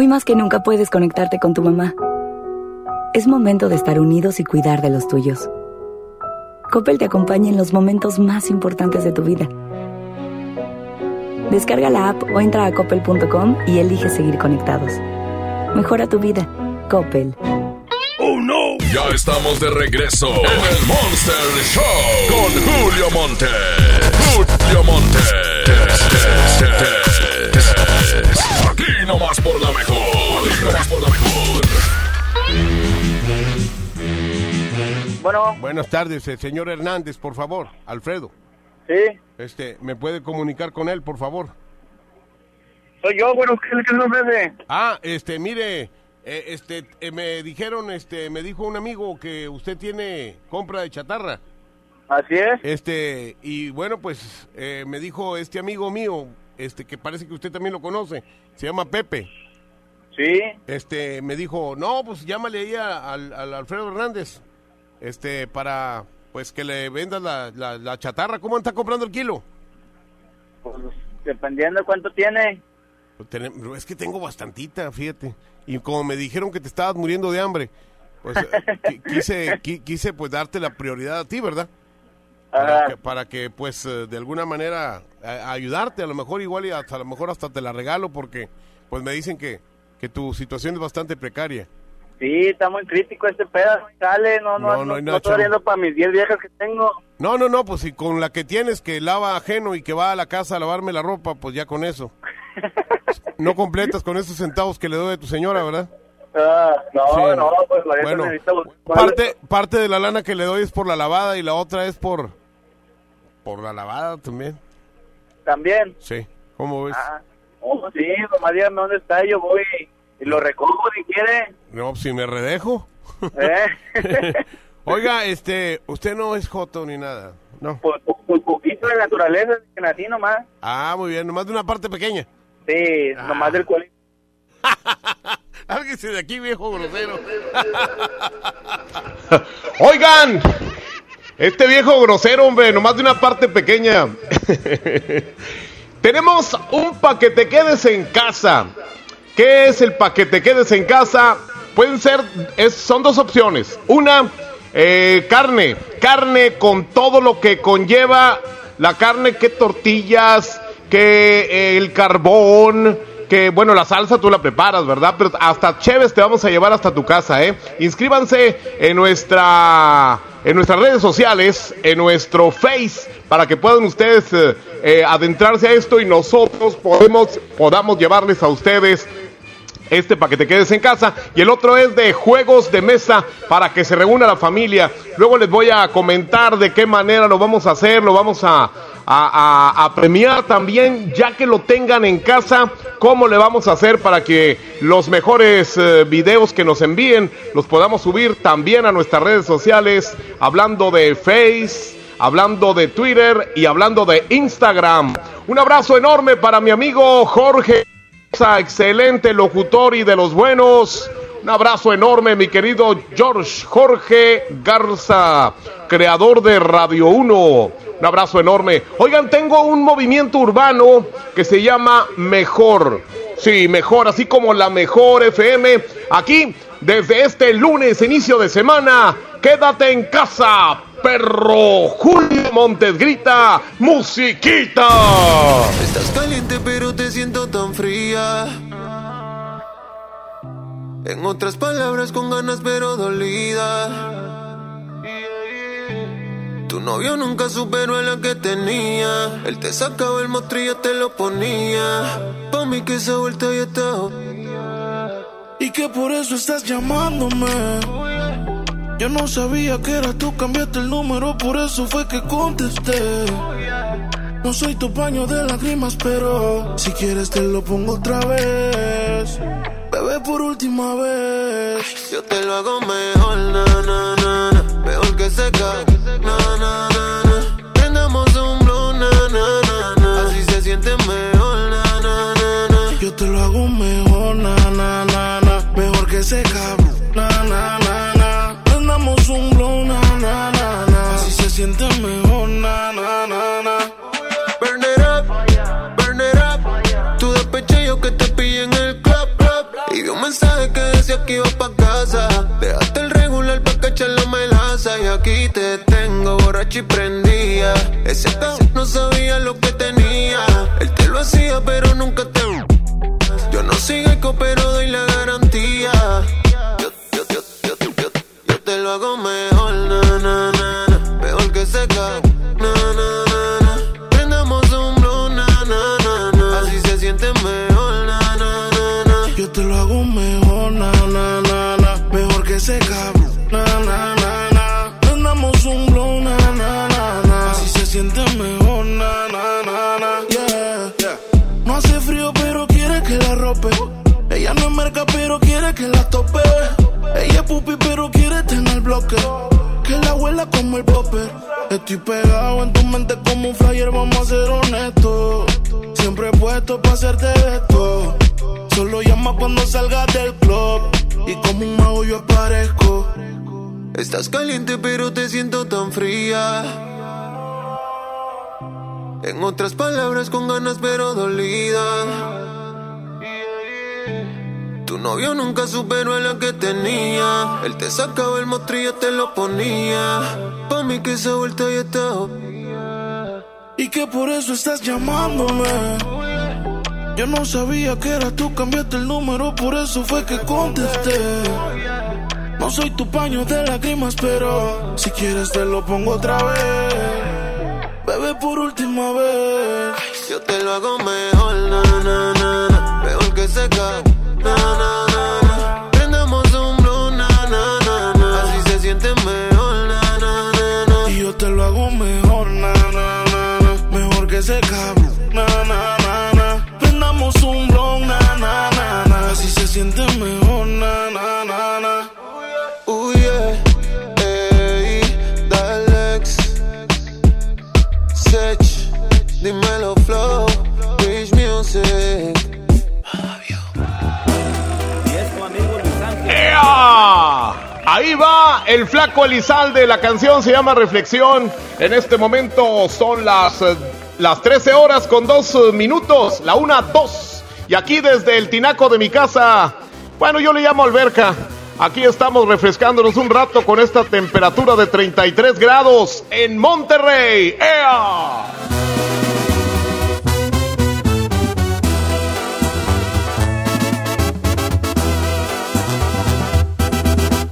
Hoy más que nunca puedes conectarte con tu mamá. Es momento de estar unidos y cuidar de los tuyos. Coppel te acompaña en los momentos más importantes de tu vida. Descarga la app o entra a coppel.com y elige seguir conectados. Mejora tu vida. Coppel. ¡Oh, no! Ya estamos de regreso en el Monster Show con Julio Monte. Julio Monte. Aquí nomás por la mejor. Aquí nomás por la mejor. Bueno. Buenas tardes, el señor Hernández, por favor. Alfredo. Sí. Este, ¿me puede comunicar con él, por favor? Soy yo, bueno, ¿qué es el nombre de? Ah, este, mire, eh, este, eh, me dijeron, este, me dijo un amigo que usted tiene compra de chatarra. Así es. Este, y bueno, pues eh, me dijo este amigo mío, este, que parece que usted también lo conoce, se llama Pepe. Sí. Este, me dijo, no, pues llámale ahí al, al Alfredo Hernández, este, para, pues que le vendas la, la, la chatarra. ¿Cómo está comprando el kilo? Pues, dependiendo de cuánto tiene. Pues, Es que tengo bastantita, fíjate. Y como me dijeron que te estabas muriendo de hambre, pues qui- quise, qui- quise pues darte la prioridad a ti, ¿verdad? Para que, para que, pues eh, de alguna manera a- ayudarte, a lo mejor igual y hasta a lo mejor hasta te la regalo porque pues me dicen que, que tu situación es bastante precaria. Sí, está muy crítico este pedo. Sale, no, no, No, no, no estoy viendo para mis 10 viejas que tengo. No, no, no, pues si con la que tienes que lava ajeno y que va a la casa a lavarme la ropa, pues ya con eso. No completas con esos centavos que le doy a tu señora, ¿verdad? Ah, no, Sí. no, pues la Bueno, Parte, parte de la lana que le doy es por la lavada y la otra es por por la lavada también. También. Sí, ¿cómo ves? Ah, oh, sí, nomás dígame dónde está, yo voy y lo recojo si quiere. No, si me redejo. ¿Eh? Oiga, este, usted no es joto ni nada, ¿no? Pues, pues poquito de naturaleza, que nací nomás. Ah, muy bien, nomás de una parte pequeña. Sí, nomás del cual. Lárguese de aquí, viejo grosero. Oigan, este viejo grosero, hombre, nomás de una parte pequeña. Tenemos un paquete quedes en casa. ¿Qué es el paquete quedes en casa? Pueden ser, son dos opciones. Una, eh, carne, carne con todo lo que conlleva la carne, que tortillas, que eh, el carbón, que bueno, la salsa tú la preparas, ¿verdad? Pero hasta Cheves te vamos a llevar hasta tu casa, ¿eh? Inscríbanse en nuestra en nuestras redes sociales, en nuestro Face, para que puedan ustedes eh, eh, adentrarse a esto y nosotros podemos podamos llevarles a ustedes este para que te quedes en casa y el otro es de juegos de mesa para que se reúna la familia. Luego les voy a comentar de qué manera lo vamos a hacer, lo vamos a, a- premiar también, ya que lo tengan en casa, cómo le vamos a hacer para que los mejores eh, videos que nos envíen los podamos subir también a nuestras redes sociales, hablando de Face. Hablando de Twitter y hablando de Instagram. Un abrazo enorme para mi amigo Jorge excelente locutor y de los buenos. Un abrazo enorme, mi querido George Jorge Garza, creador de Radio 1. Un abrazo enorme. Oigan, tengo un movimiento urbano que se llama Mejor. Sí, mejor, así como la mejor FM. Aquí, desde este lunes, inicio de semana, quédate en casa, perro. Julio Montes grita, musiquita. Estás caliente pero te siento tan fría. En otras palabras con ganas pero dolida. Tu novio nunca superó a la que tenía. Él te sacaba el mostrillo, te lo ponía. Pa' mí que esa vuelta ya está. Y que por eso estás llamándome. Yo no sabía que eras tú, cambiaste el número, por eso fue que contesté. No soy tu paño de lágrimas, pero si quieres te lo pongo otra vez. Bebé, por última vez. Yo te lo hago mejor, na, na, na, na. Mejor que seca, na, na. Mensaje que iba pa' casa. Dejaste el regular pa' cachar la melaza. Y aquí te tengo borracho y prendía. Ese cabrón no sabía lo que tenía. Él te lo hacía, pero nunca te. Yo no soy eco, pero doy la garantía. Yo, yo, yo, yo, yo, yo te lo hago mejor, Como el popper. Estoy pegado en tu mente como un flyer, vamos a ser honestos. Siempre puesto para hacerte esto. Solo llama cuando salgas del club. Y como un mago yo aparezco. Estás caliente, pero te siento tan fría. En otras palabras, con ganas, pero dolida. Tu novio nunca superó a la que tenía. Él te sacaba el mostrillo, te lo ponía. Pa' mí que esa vuelta ya está. Y que por eso estás llamándome. Yo no sabía que eras tú, cambiaste el número, por eso fue que contesté. No soy tu paño de lágrimas, pero si quieres te lo pongo otra vez. Bebé, por última vez. Yo te lo hago mejor, na, na, na, na. Mejor que seca, na, na. El flaco Elizalde, la canción se llama Reflexión. En este momento son las, eh, las 13 horas con 2 minutos, la 1, 2. Y aquí desde el tinaco de mi casa, bueno, yo le llamo alberca. Aquí estamos refrescándonos un rato con esta temperatura de 33 grados en Monterrey. ¡Ea!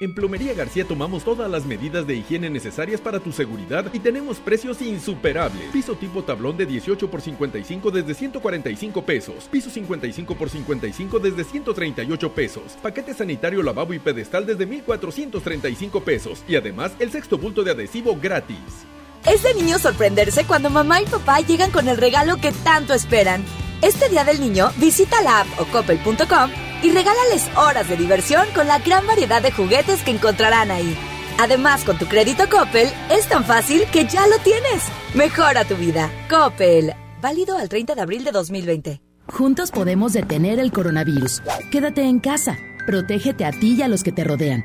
En Plomería García tomamos todas las medidas de higiene necesarias para tu seguridad y tenemos precios insuperables. Piso tipo tablón de 18 por 55 desde 145 pesos. Piso 55 por 55 desde 138 pesos. Paquete sanitario lavabo y pedestal desde 1435 pesos. Y además el sexto bulto de adhesivo gratis. Es de niño sorprenderse cuando mamá y papá llegan con el regalo que tanto esperan. Este Día del Niño, visita la app o coppel.com y regálales horas de diversión con la gran variedad de juguetes que encontrarán ahí. Además, con tu crédito Coppel, es tan fácil que ya lo tienes. Mejora tu vida. Coppel. Válido al 30 de abril de 2020. Juntos podemos detener el coronavirus. Quédate en casa. Protégete a ti y a los que te rodean.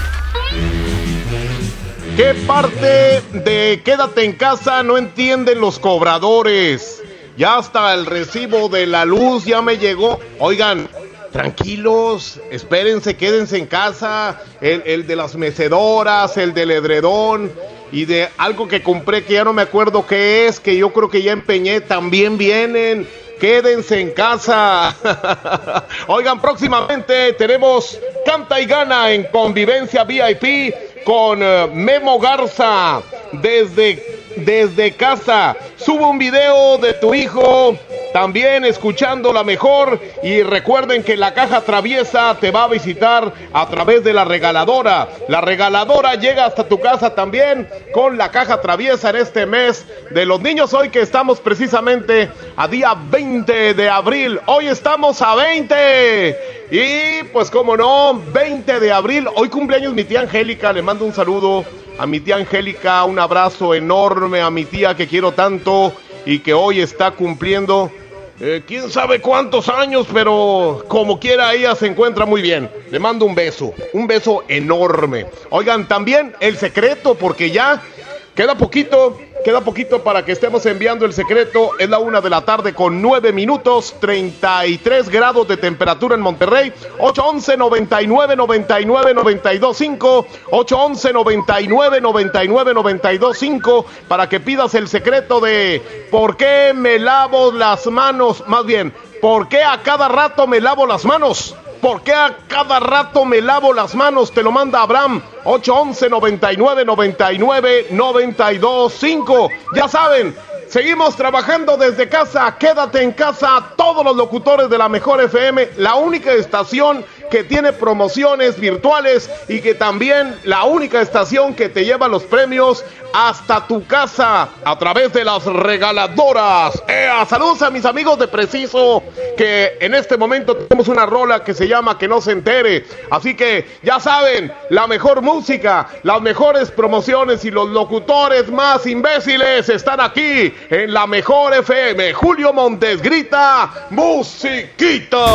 ¿Qué parte de quédate en casa no entienden los cobradores? Ya hasta el recibo de la luz ya me llegó. Oigan, tranquilos, espérense, quédense en casa. El, el de las mecedoras, el del edredón y de algo que compré que ya no me acuerdo qué es, que yo creo que ya empeñé, también vienen. Quédense en casa. Oigan, próximamente tenemos Canta y Gana en Convivencia VIP con eh, Memo Garza desde desde casa. Sube un video de tu hijo también escuchando la mejor y recuerden que la caja traviesa te va a visitar a través de la regaladora. La regaladora llega hasta tu casa también con la caja traviesa en este mes de los niños hoy que estamos precisamente a día 20 de abril. Hoy estamos a 20. Y pues como no, 20 de abril, hoy cumpleaños mi tía Angélica, le mando un saludo a mi tía Angélica, un abrazo enorme a mi tía que quiero tanto y que hoy está cumpliendo eh, quién sabe cuántos años, pero como quiera ella se encuentra muy bien. Le mando un beso, un beso enorme. Oigan, también el secreto, porque ya queda poquito, queda poquito para que estemos enviando el secreto. Es la una de la tarde con nueve minutos, 33 grados de temperatura en Monterrey. 811 99 99 92 5 811 99 99 92 5 para que pidas el secreto de por qué me lavo las manos, más bien, por qué a cada rato me lavo las manos. ¿Por qué a cada rato me lavo las manos? Te lo manda Abraham. 811 99 99 92 5. Ya saben, seguimos trabajando desde casa. Quédate en casa. Todos los locutores de la Mejor FM, la única estación que tiene promociones virtuales y que también la única estación que te lleva los premios hasta tu casa a través de las regaladoras. ¡Ea! Saludos a mis amigos de Preciso que en este momento tenemos una rola que se llama Que no se entere. Así que ya saben, la mejor música, las mejores promociones y los locutores más imbéciles están aquí en la mejor FM. Julio Montes grita, musiquita.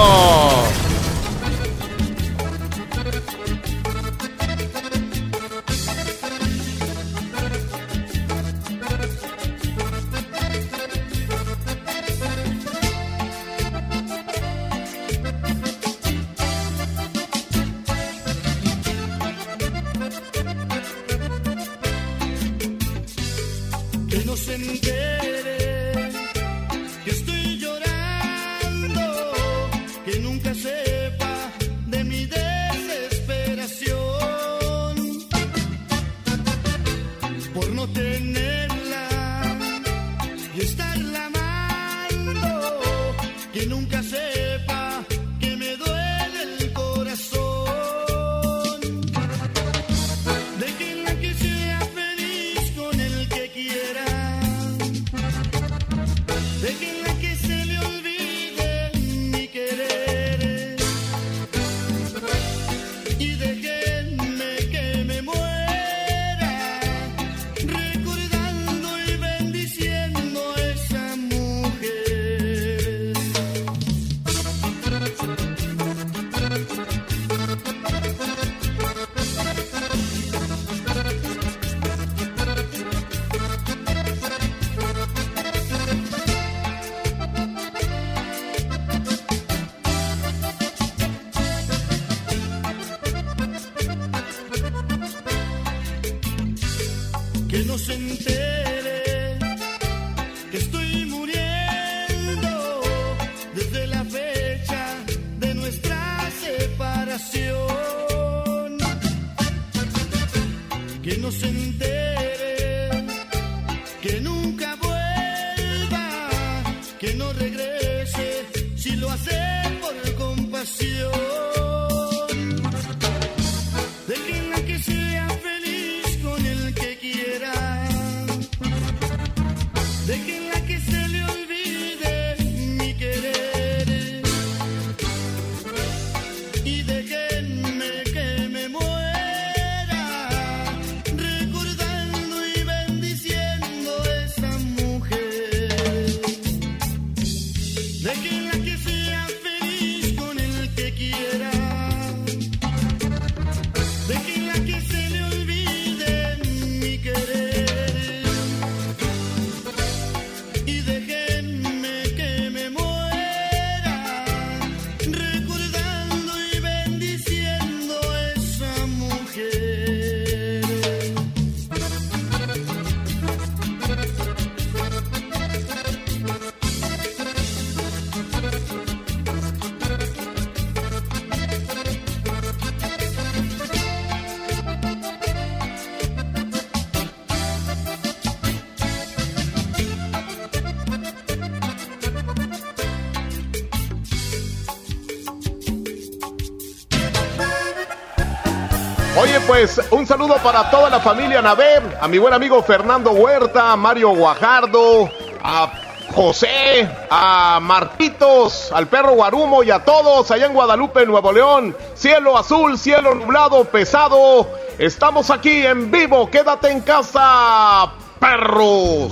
Pues un saludo para toda la familia Naver, a mi buen amigo Fernando Huerta, a Mario Guajardo, a José, a Marquitos, al perro Guarumo y a todos allá en Guadalupe, Nuevo León. Cielo azul, cielo nublado, pesado. Estamos aquí en vivo, quédate en casa, perros.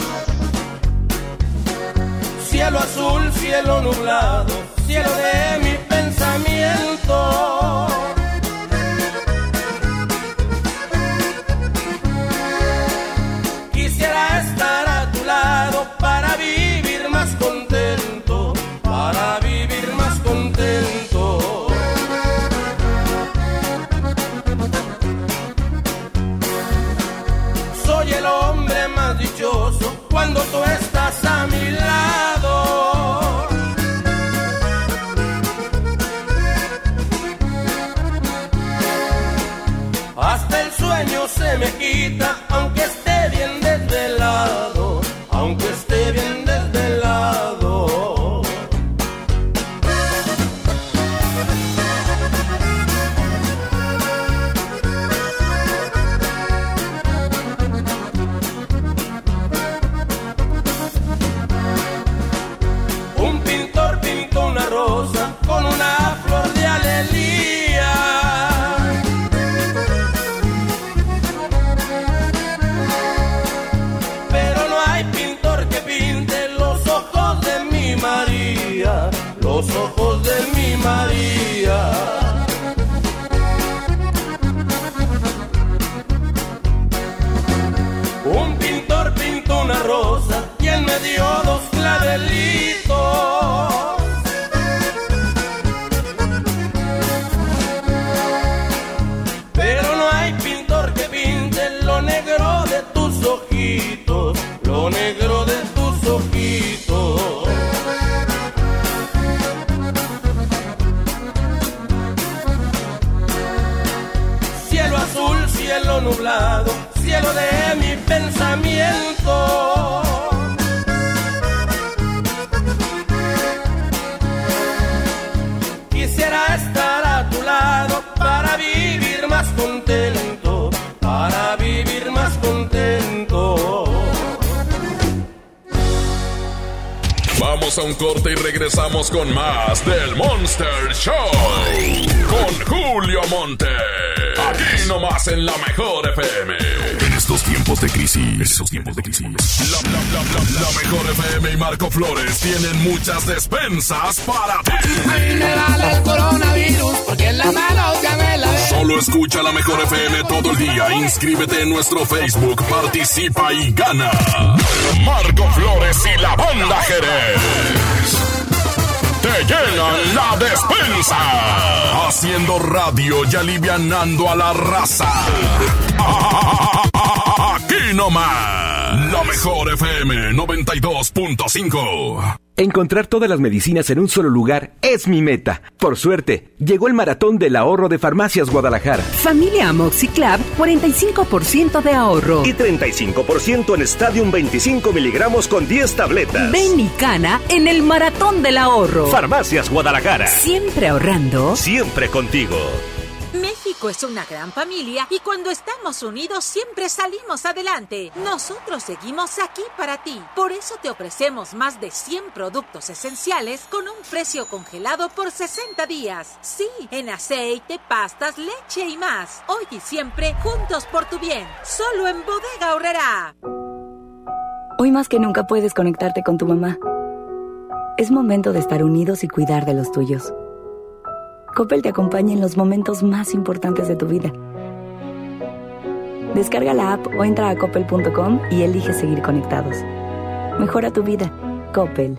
Cielo azul, cielo nublado, cielo de mi pensamiento. Se regresamos con más del Monster Show. Con Julio Monte. Aquí nomás en la mejor FM. En estos tiempos de crisis, estos tiempos de crisis. La, la, la, la, la mejor FM y Marco Flores tienen muchas despensas para ti. A mí me vale el coronavirus porque en la mano ya me la ve. Solo escucha la mejor FM todo el día. Inscríbete en nuestro Facebook, participa y gana. Marco Flores y la banda Jerez. Te llenan la despensa. Haciendo radio y alivianando a la raza. Aquí nomás. La mejor FM 92.5. Encontrar todas las medicinas en un solo lugar es mi meta. Por suerte, llegó el maratón del ahorro de Farmacias Guadalajara. Familia Amoxiclab, 45% de ahorro. Y 35% en Stadium 25 miligramos con 10 tabletas. Ven y cana en el maratón del ahorro. Farmacias Guadalajara. Siempre ahorrando. Siempre contigo. México es una gran familia y cuando estamos unidos siempre salimos adelante. Nosotros seguimos aquí para ti. Por eso te ofrecemos más de 100 productos esenciales con un precio congelado por 60 días. Sí, en aceite, pastas, leche y más. Hoy y siempre juntos por tu bien. Solo en Bodega Horrera. Hoy más que nunca puedes conectarte con tu mamá. Es momento de estar unidos y cuidar de los tuyos. Coppel te acompaña en los momentos más importantes de tu vida. Descarga la app o entra a coppel.com y elige seguir conectados. Mejora tu vida. Coppel.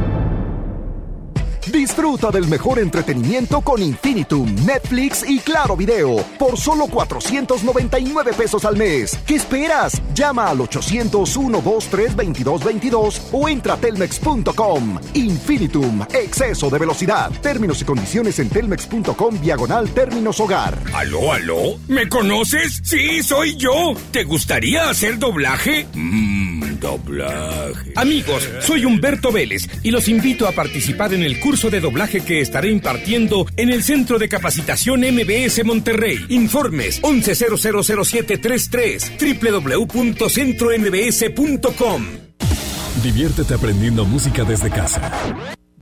Disfruta del mejor entretenimiento con Infinitum, Netflix y Claro Video por solo 499 pesos al mes. ¿Qué esperas? Llama al 800-123-2222 o entra a telmex.com. Infinitum, exceso de velocidad. Términos y condiciones en telmex.com diagonal términos hogar. ¿Aló, aló? ¿Me conoces? Sí, soy yo. ¿Te gustaría hacer doblaje? Doblaje. Amigos, soy Humberto Vélez y los invito a participar en el curso de doblaje que estaré impartiendo en el Centro de Capacitación MBS Monterrey. Informes 11000733 www.centrombs.com. Diviértete aprendiendo música desde casa.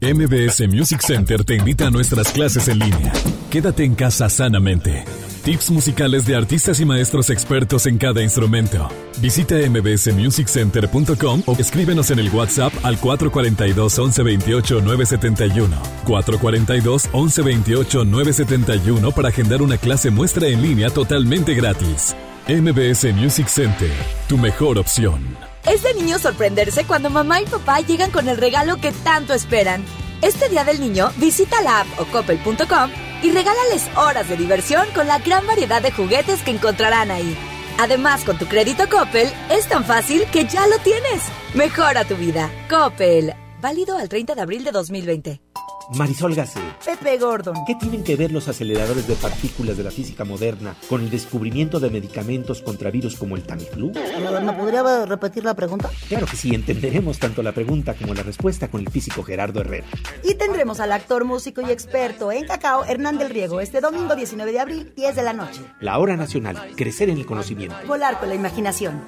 MBS Music Center te invita a nuestras clases en línea. Quédate en casa sanamente. Tips musicales de artistas y maestros expertos en cada instrumento. Visita mbsmusiccenter.com o escríbenos en el WhatsApp al 442 1128 971. 442 1128 971 para agendar una clase muestra en línea totalmente gratis. MBS Music Center, tu mejor opción. Es de niño sorprenderse cuando mamá y papá llegan con el regalo que tanto esperan. Este día del niño, visita la app o coppel.com y regálales horas de diversión con la gran variedad de juguetes que encontrarán ahí. Además, con tu crédito Coppel, es tan fácil que ya lo tienes. Mejora tu vida. Coppel. Válido al 30 de abril de 2020. Marisol Gacé. Pepe Gordon. ¿Qué tienen que ver los aceleradores de partículas de la física moderna con el descubrimiento de medicamentos contra virus como el Tamiflu? ¿Me podría repetir la pregunta? Claro que sí, entenderemos tanto la pregunta como la respuesta con el físico Gerardo Herrera. Y tendremos al actor, músico y experto en cacao, Hernán del Riego, este domingo 19 de abril, 10 de la noche. La hora nacional, crecer en el conocimiento. Volar con la imaginación.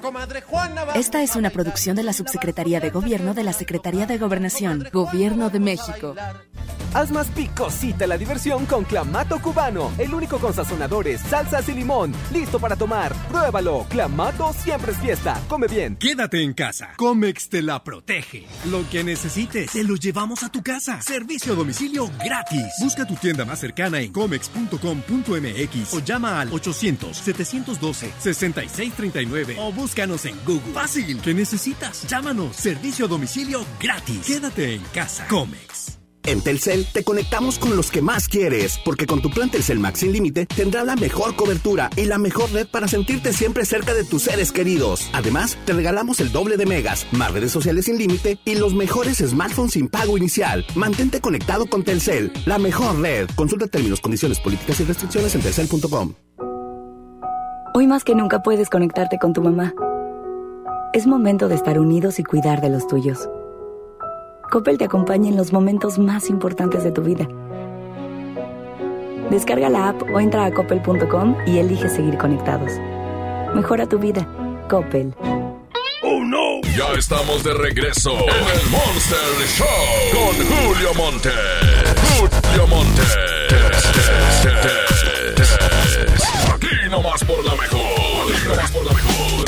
Esta es una producción de la Subsecretaría de Gobierno de la Secretaría de Gobernación, Gobierno de México. Haz más picosita la diversión con Clamato Cubano, el único con sazonadores, salsas y limón. Listo para tomar. Pruébalo. Clamato siempre es fiesta. Come bien. Quédate en casa. Comex te la protege. Lo que necesites, te lo llevamos a tu casa. Servicio a domicilio gratis. Busca tu tienda más cercana en comex.com.mx o llama al 800-712-6639 o búscanos en Google. Fácil. ¿Qué necesitas? Llámanos. Servicio a domicilio gratis. Quédate en casa. Comex. En Telcel te conectamos con los que más quieres, porque con tu plan Telcel Max sin límite tendrás la mejor cobertura y la mejor red para sentirte siempre cerca de tus seres queridos. Además, te regalamos el doble de megas, más redes sociales sin límite y los mejores smartphones sin pago inicial. Mantente conectado con Telcel, la mejor red. Consulta términos, condiciones, políticas y restricciones en telcel.com. Hoy más que nunca puedes conectarte con tu mamá. Es momento de estar unidos y cuidar de los tuyos. Coppel te acompaña en los momentos más importantes de tu vida. Descarga la app o entra a coppel.com y elige seguir conectados. Mejora tu vida. Coppel. ¡Oh, no! Ya estamos de regreso en el Monster Show con Julio Monte. Julio Monte. Aquí nomás por la mejor. Aquí nomás por la mejor.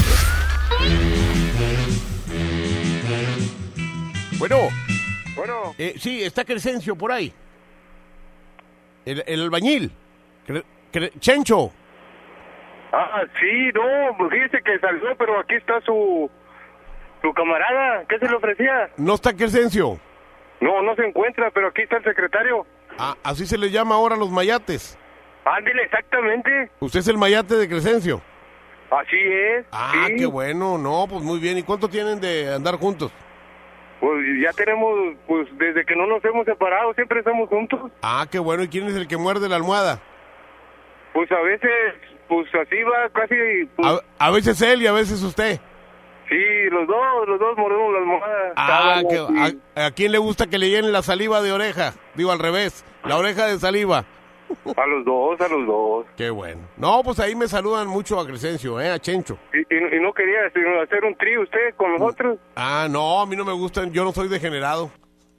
Bueno. Bueno. Eh, sí, está Crescencio por ahí. El, el albañil. Cre- Cre- Chencho. Ah, sí, no, pues fíjese que salió, pero aquí está su su camarada. ¿Qué se le ofrecía? No está Crescencio. No, no se encuentra, pero aquí está el secretario. Ah, así se le llama ahora a los mayates. Ándele, exactamente. Usted es el mayate de Crescencio. Así es. Ah, sí. qué bueno. No, pues muy bien. ¿Y cuánto tienen de andar juntos? Pues ya tenemos, pues desde que no nos hemos separado, siempre estamos juntos. Ah, qué bueno. ¿Y quién es el que muerde la almohada? Pues a veces, pues así va casi. pues, A, a veces él y a veces usted. sí, los dos, los dos mordemos la almohada. Ah, a quién le gusta que le llenen la saliva de oreja? Digo al revés, la oreja de saliva. A los dos, a los dos. Qué bueno. No, pues ahí me saludan mucho a Crescencio, ¿eh? A Chencho. Y, y- y no quería sino hacer un trío usted con nosotros. Ah, no, a mí no me gustan, yo no soy degenerado.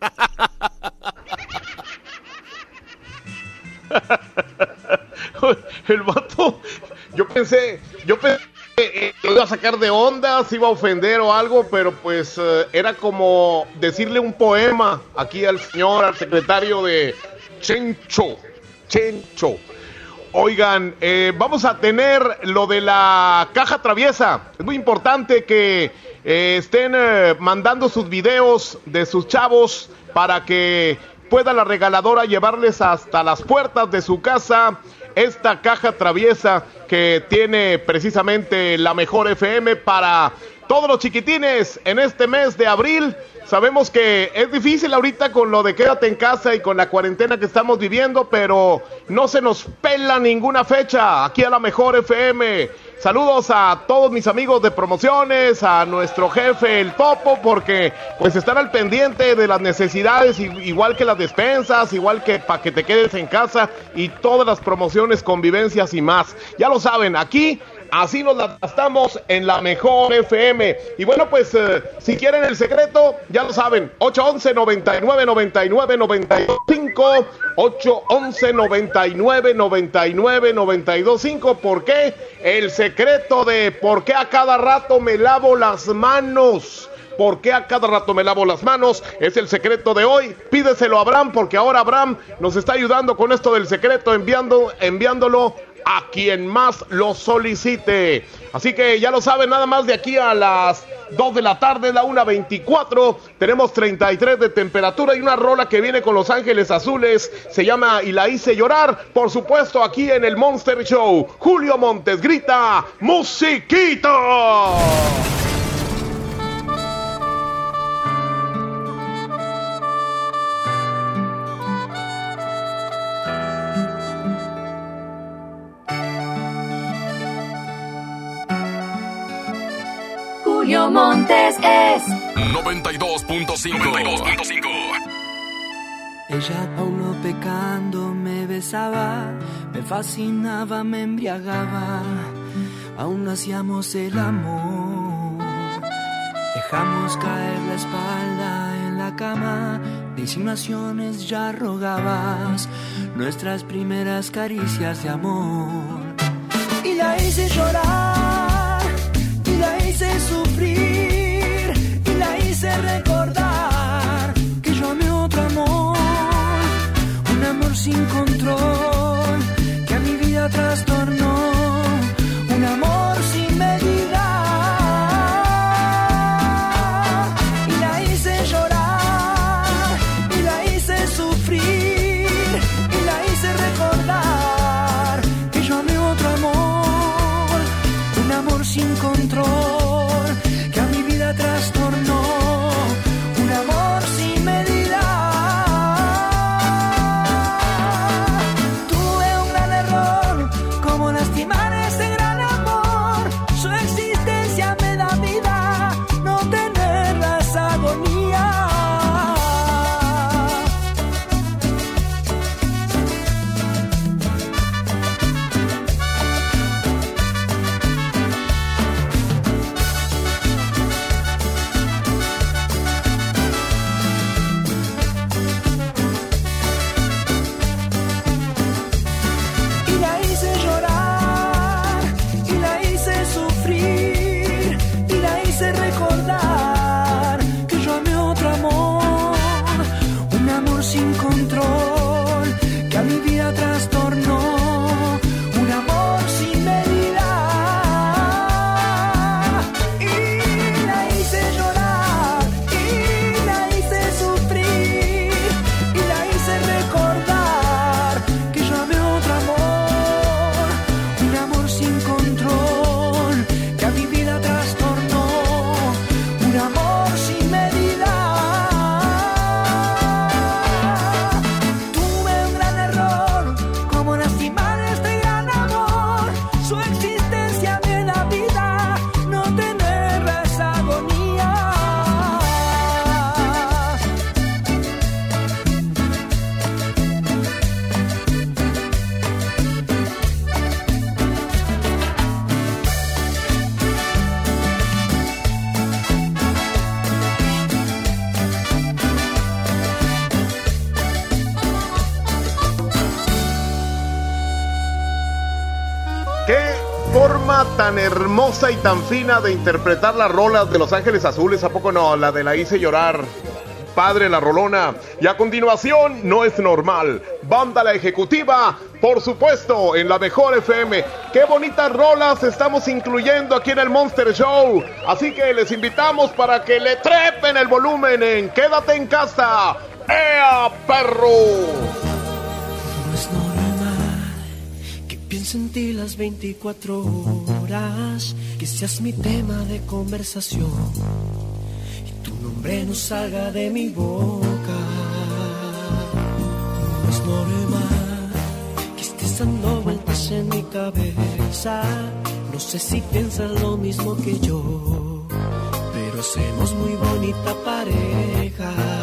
El vato, yo pensé, yo pensé que lo iba a sacar de onda, se iba a ofender o algo, pero pues eh, era como decirle un poema aquí al señor, al secretario de Chencho, Chencho. Oigan, eh, vamos a tener lo de la caja traviesa. Es muy importante que eh, estén eh, mandando sus videos de sus chavos para que pueda la regaladora llevarles hasta las puertas de su casa esta caja traviesa que tiene precisamente la mejor FM para todos los chiquitines en este mes de abril. Sabemos que es difícil ahorita con lo de quédate en casa y con la cuarentena que estamos viviendo, pero no se nos pela ninguna fecha aquí a la mejor FM. Saludos a todos mis amigos de promociones, a nuestro jefe el Topo, porque pues están al pendiente de las necesidades, igual que las despensas, igual que para que te quedes en casa y todas las promociones, convivencias y más. Ya lo saben, aquí Así nos la gastamos en la mejor FM. Y bueno, pues eh, si quieren el secreto, ya lo saben. 811 99 99 925 811 99 99 925 ¿Por qué? El secreto de por qué a cada rato me lavo las manos. ¿Por qué a cada rato me lavo las manos? Es el secreto de hoy. Pídeselo a Abraham porque ahora Abraham nos está ayudando con esto del secreto enviándolo a quien más lo solicite. Así que ya lo saben, nada más de aquí a las 2 de la tarde, la 1.24, tenemos 33 de temperatura y una rola que viene con Los Ángeles Azules, se llama Y la hice llorar, por supuesto aquí en el Monster Show. Julio Montes grita, musiquita. Montes es 92.5. Ella aún no pecando me besaba, me fascinaba, me embriagaba, aún hacíamos el amor. Dejamos caer la espalda en la cama, de insinuaciones ya rogabas nuestras primeras caricias de amor. Y la hice llorar, hice sufrir, y la hice recordar que yo amé otro amor, un amor sin control que a mi vida trastornó, y tan fina de interpretar las rolas de Los Ángeles Azules, ¿a poco no? La de la hice llorar. Padre la rolona. Y a continuación, no es normal. Banda la ejecutiva, por supuesto, en la mejor FM. Qué bonitas rolas estamos incluyendo aquí en el Monster Show. Así que les invitamos para que le trepen el volumen en Quédate en casa. ¡Ea, perro! No es normal que piense en ti las 24 horas, que seas mi tema de conversación y tu nombre no salga de mi boca. No es normal que estés dando vueltas en mi cabeza. No sé si piensas lo mismo que yo, pero hacemos muy bonita pareja.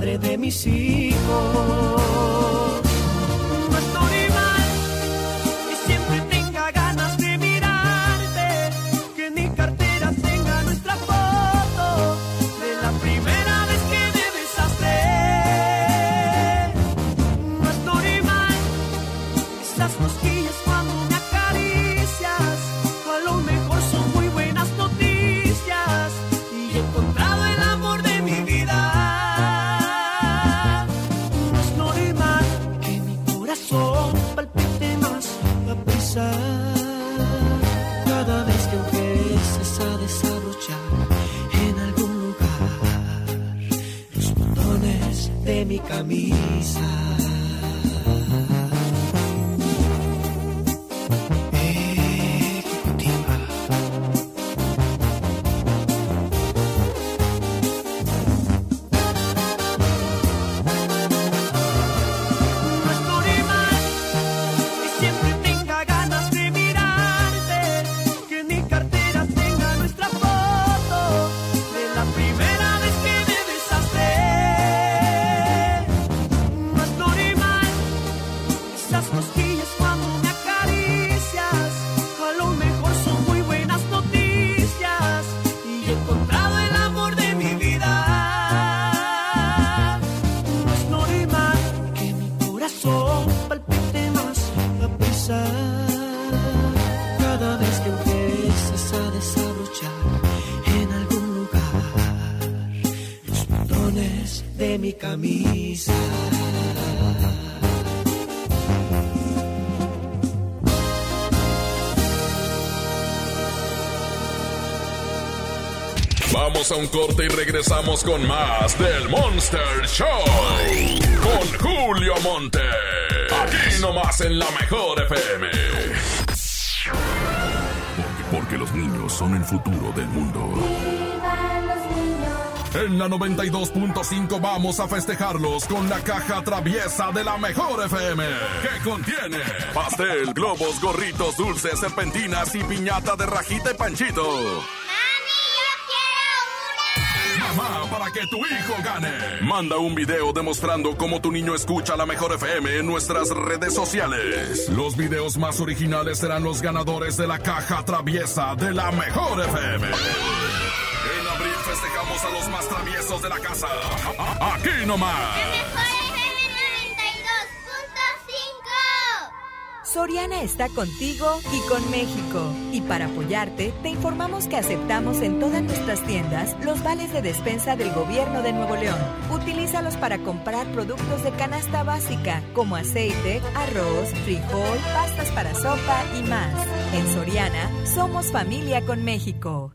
Madre de mis hijos. Camisa. Vamos a un corte y regresamos con más del Monster Show. Con Julio Monte. Aquí nomás en la mejor FM. Porque los niños son el futuro del mundo. En la 92.5 vamos a festejarlos con la caja traviesa de la mejor FM. Que contiene pastel, globos, gorritos, dulces, serpentinas y piñata de rajita y panchito. Mamá, para que tu hijo gane. Manda un video demostrando cómo tu niño escucha la mejor FM en nuestras redes sociales. Los videos más originales serán los ganadores de la caja traviesa de la mejor FM. A los más traviesos de la casa. Aquí nomás. Soriana está contigo y con México. Y para apoyarte, te informamos que aceptamos en todas nuestras tiendas los vales de despensa del gobierno de Nuevo León. Utilízalos para comprar productos de canasta básica, como aceite, arroz, frijol, pastas para sopa y más. En Soriana, somos familia con México.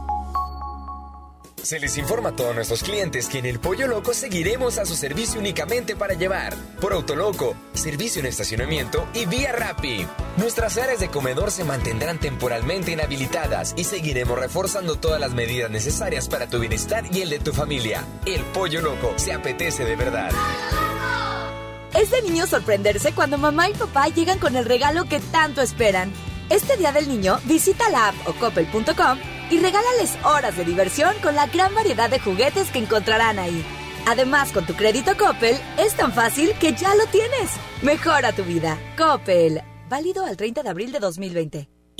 Se les informa a todos nuestros clientes que en el Pollo Loco seguiremos a su servicio únicamente para llevar, por Autoloco, servicio en estacionamiento y vía Rappi. Nuestras áreas de comedor se mantendrán temporalmente inhabilitadas y seguiremos reforzando todas las medidas necesarias para tu bienestar y el de tu familia. El Pollo Loco se apetece de verdad. Es de niño sorprenderse cuando mamá y papá llegan con el regalo que tanto esperan. Este Día del Niño, visita la app o coppel.com y regálales horas de diversión con la gran variedad de juguetes que encontrarán ahí. Además, con tu crédito Coppel, es tan fácil que ya lo tienes. Mejora tu vida. Coppel. Válido al 30 de abril de 2020.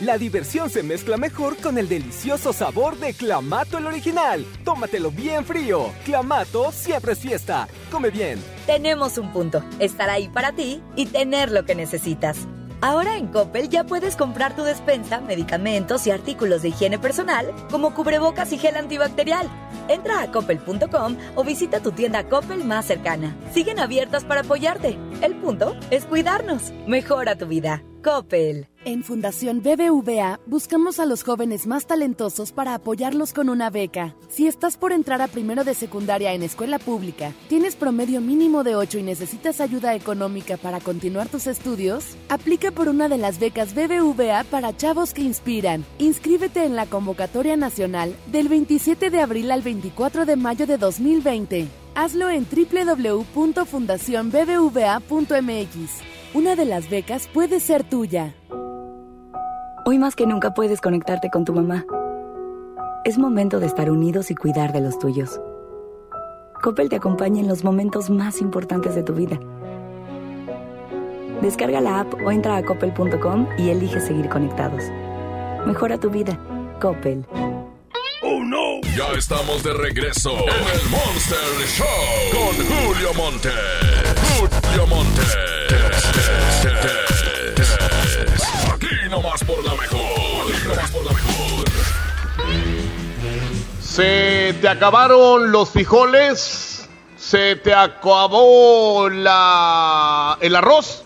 La diversión se mezcla mejor con el delicioso sabor de Clamato el original. Tómatelo bien frío. Clamato siempre es fiesta. Come bien. Tenemos un punto, estar ahí para ti y tener lo que necesitas. Ahora en Coppel ya puedes comprar tu despensa, medicamentos y artículos de higiene personal como cubrebocas y gel antibacterial. Entra a coppel.com o visita tu tienda Coppel más cercana. Siguen abiertas para apoyarte. El punto es cuidarnos. Mejora tu vida. Coppel. En Fundación BBVA buscamos a los jóvenes más talentosos para apoyarlos con una beca. Si estás por entrar a primero de secundaria en escuela pública, tienes promedio mínimo de 8 y necesitas ayuda económica para continuar tus estudios, aplica por una de las becas BBVA para chavos que inspiran. Inscríbete en la convocatoria nacional del 27 de abril al 24 de mayo de 2020. Hazlo en www.fundacionbbva.mx. Una de las becas puede ser tuya. Hoy más que nunca puedes conectarte con tu mamá. Es momento de estar unidos y cuidar de los tuyos. Coppel te acompaña en los momentos más importantes de tu vida. Descarga la app o entra a coppel.com y elige seguir conectados. Mejora tu vida. Coppel. ¡Oh no! Ya estamos de regreso en el Monster Show con Julio Monte. Julio Monte. Nomás por la mejor. Se te acabaron los frijoles. Se te acabó la, el arroz.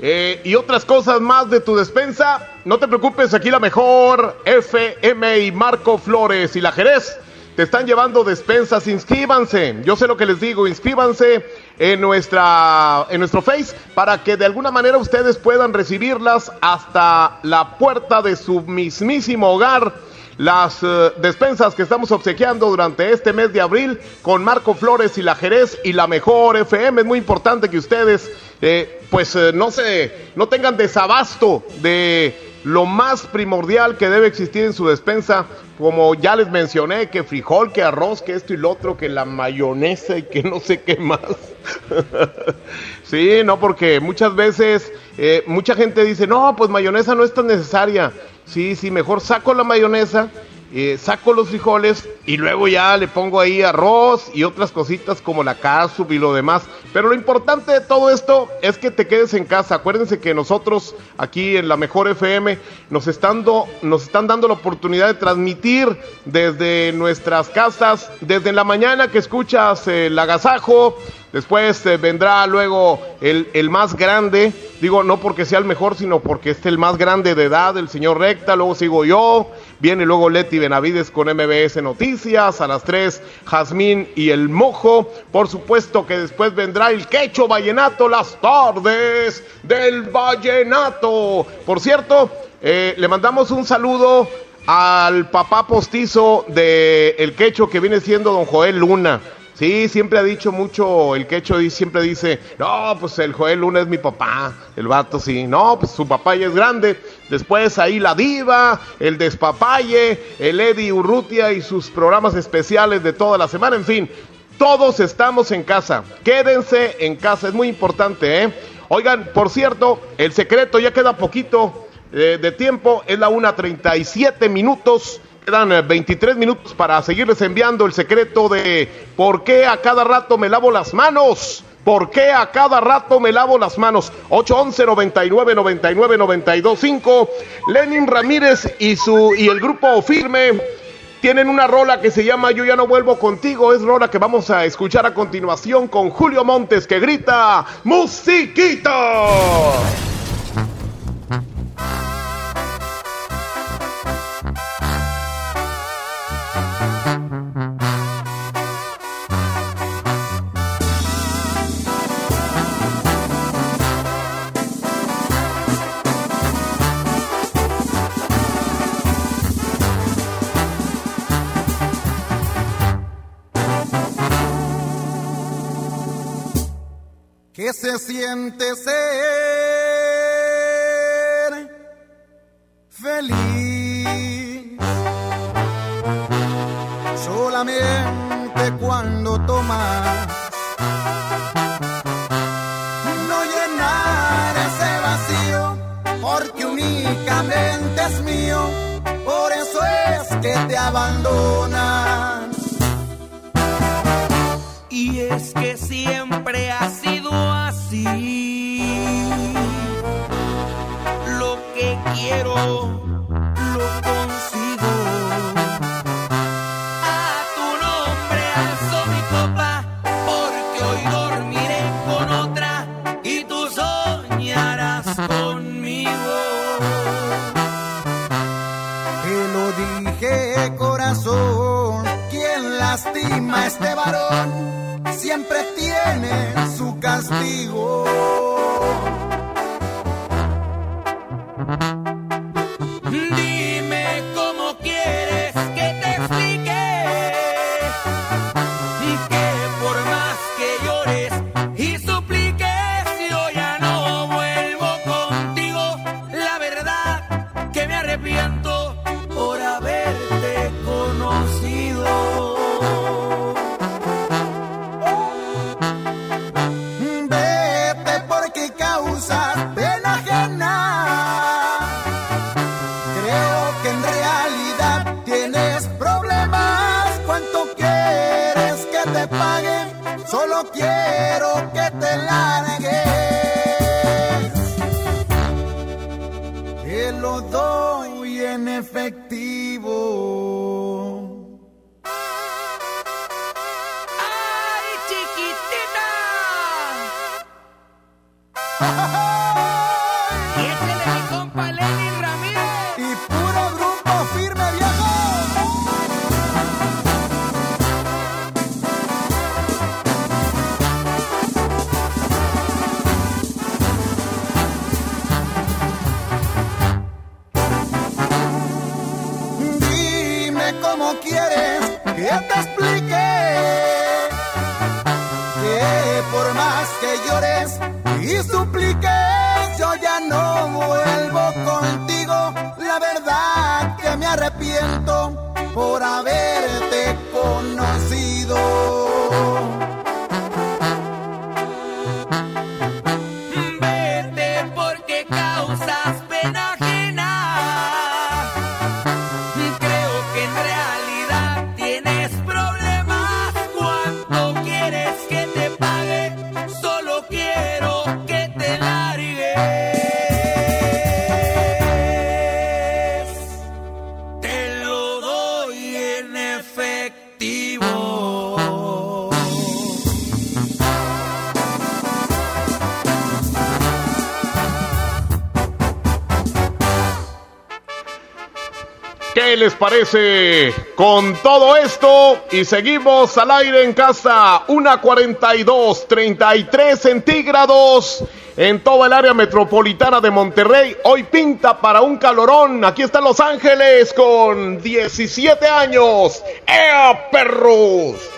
eh, y otras cosas más de tu despensa. No te preocupes, aquí la mejor FM y Marco Flores y la Jerez te están llevando despensas. Inscríbanse. Yo sé lo que les digo. Inscríbanse en nuestra en nuestro Face para que de alguna manera ustedes puedan recibirlas hasta la puerta de su mismísimo hogar las eh, despensas que estamos obsequiando durante este mes de abril con Marco Flores y la Jerez y la mejor FM. Es muy importante que ustedes, eh, pues, eh, no se, no tengan desabasto de lo más primordial que debe existir en su despensa, como ya les mencioné, que frijol, que arroz, que esto y lo otro, que la mayonesa y que no sé qué más. sí, no, porque muchas veces eh, mucha gente dice, no, pues mayonesa no es tan necesaria. Sí, sí, mejor saco la mayonesa, eh, saco los frijoles y luego ya le pongo ahí arroz y otras cositas como la catsup y lo demás. Pero lo importante de todo esto es que te quedes en casa. Acuérdense que nosotros aquí en la Mejor FM nos están, do- nos están dando la oportunidad de transmitir desde nuestras casas, desde la mañana que escuchas el agasajo. Después eh, vendrá luego el, el más grande, digo no porque sea el mejor, sino porque es el más grande de edad, el señor Recta, luego sigo yo, viene luego Leti Benavides con MBS Noticias, a las 3 Jazmín y el Mojo, por supuesto que después vendrá el Quecho Vallenato, las tardes del Vallenato. Por cierto, eh, le mandamos un saludo al papá postizo de El Quecho que viene siendo don Joel Luna. Sí, siempre ha dicho mucho el quecho siempre dice, no, pues el Joel Luna es mi papá, el vato sí, no, pues su papá ya es grande. Después ahí la diva, el despapalle, el Eddie Urrutia y sus programas especiales de toda la semana, en fin, todos estamos en casa, quédense en casa, es muy importante, ¿eh? Oigan, por cierto, el secreto ya queda poquito eh, de tiempo, es la 1.37 minutos. Quedan 23 eh, minutos para seguirles enviando el secreto de por qué a cada rato me lavo las manos. ¿Por qué a cada rato me lavo las manos? 811 99 99 92 5. Lenin Ramírez y su y el grupo Firme tienen una rola que se llama Yo ya no vuelvo contigo. Es rola que vamos a escuchar a continuación con Julio Montes que grita ¡Musiquita! ¿Qué se siente ser feliz? Solamente cuando tomas no llenar ese vacío, porque únicamente es mío, por eso es que te abandonas. Y es que siempre sido así. Lo que quiero, lo consigo. A tu nombre alzo mi copa, porque hoy dormiré con otra y tú soñarás conmigo. Te lo dije, corazón, quien lastima a este varón siempre tiene castigo. Solo quiero que te largues. con todo esto y seguimos al aire en casa, una 42, 33 centígrados en toda el área metropolitana de Monterrey. Hoy pinta para un calorón. Aquí está Los Ángeles con 17 años. ¡Ea, perros!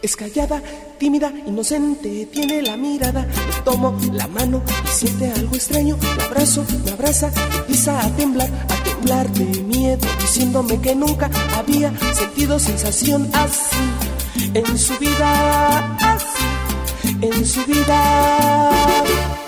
Es callada, tímida, inocente, tiene la mirada. Le tomo la mano y siente algo extraño. La abrazo, me abraza, empieza a temblar, a temblar de miedo, diciéndome que nunca había sentido sensación así en su vida, así en su vida.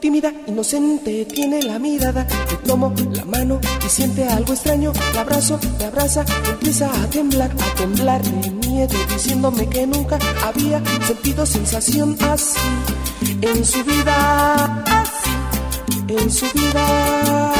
Tímida, inocente, tiene la mirada. Le tomo la mano y siente algo extraño. La abrazo, me abraza, empieza a temblar, a temblar de miedo, diciéndome que nunca había sentido sensación así en su vida, así en su vida.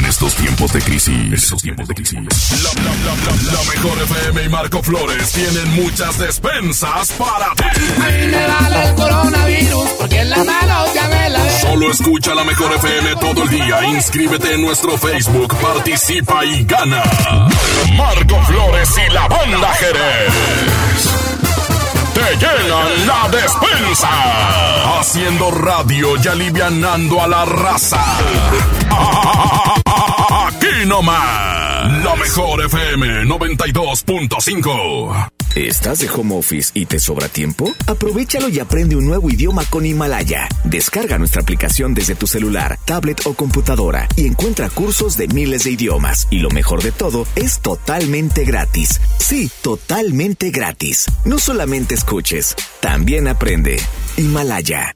En estos tiempos de crisis. Estos tiempos de crisis. La, la, la, la, la mejor FM y Marco Flores tienen muchas despensas para ti. A mí me vale el coronavirus porque en la mano ya me la ve. Solo escucha la mejor FM todo el día. Inscríbete en nuestro Facebook, participa y gana. Marco Flores y la banda Jerez. Te llenan la despensa. Haciendo radio y alivianando a la raza. Aquí nomás. La mejor FM 92.5. ¿Estás de home office y te sobra tiempo? Aprovechalo y aprende un nuevo idioma con Himalaya. Descarga nuestra aplicación desde tu celular, tablet o computadora y encuentra cursos de miles de idiomas. Y lo mejor de todo, es totalmente gratis. Sí, totalmente gratis. No solamente escuches, también aprende. Himalaya.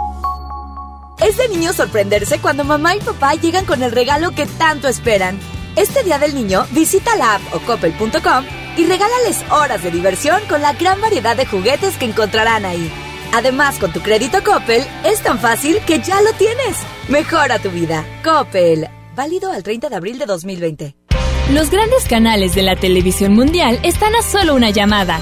Es de niño sorprenderse cuando mamá y papá llegan con el regalo que tanto esperan. Este Día del Niño, visita la app o coppel.com y regálales horas de diversión con la gran variedad de juguetes que encontrarán ahí. Además, con tu crédito Coppel, es tan fácil que ya lo tienes. Mejora tu vida. Coppel. Válido al 30 de abril de 2020. Los grandes canales de la televisión mundial están a solo una llamada.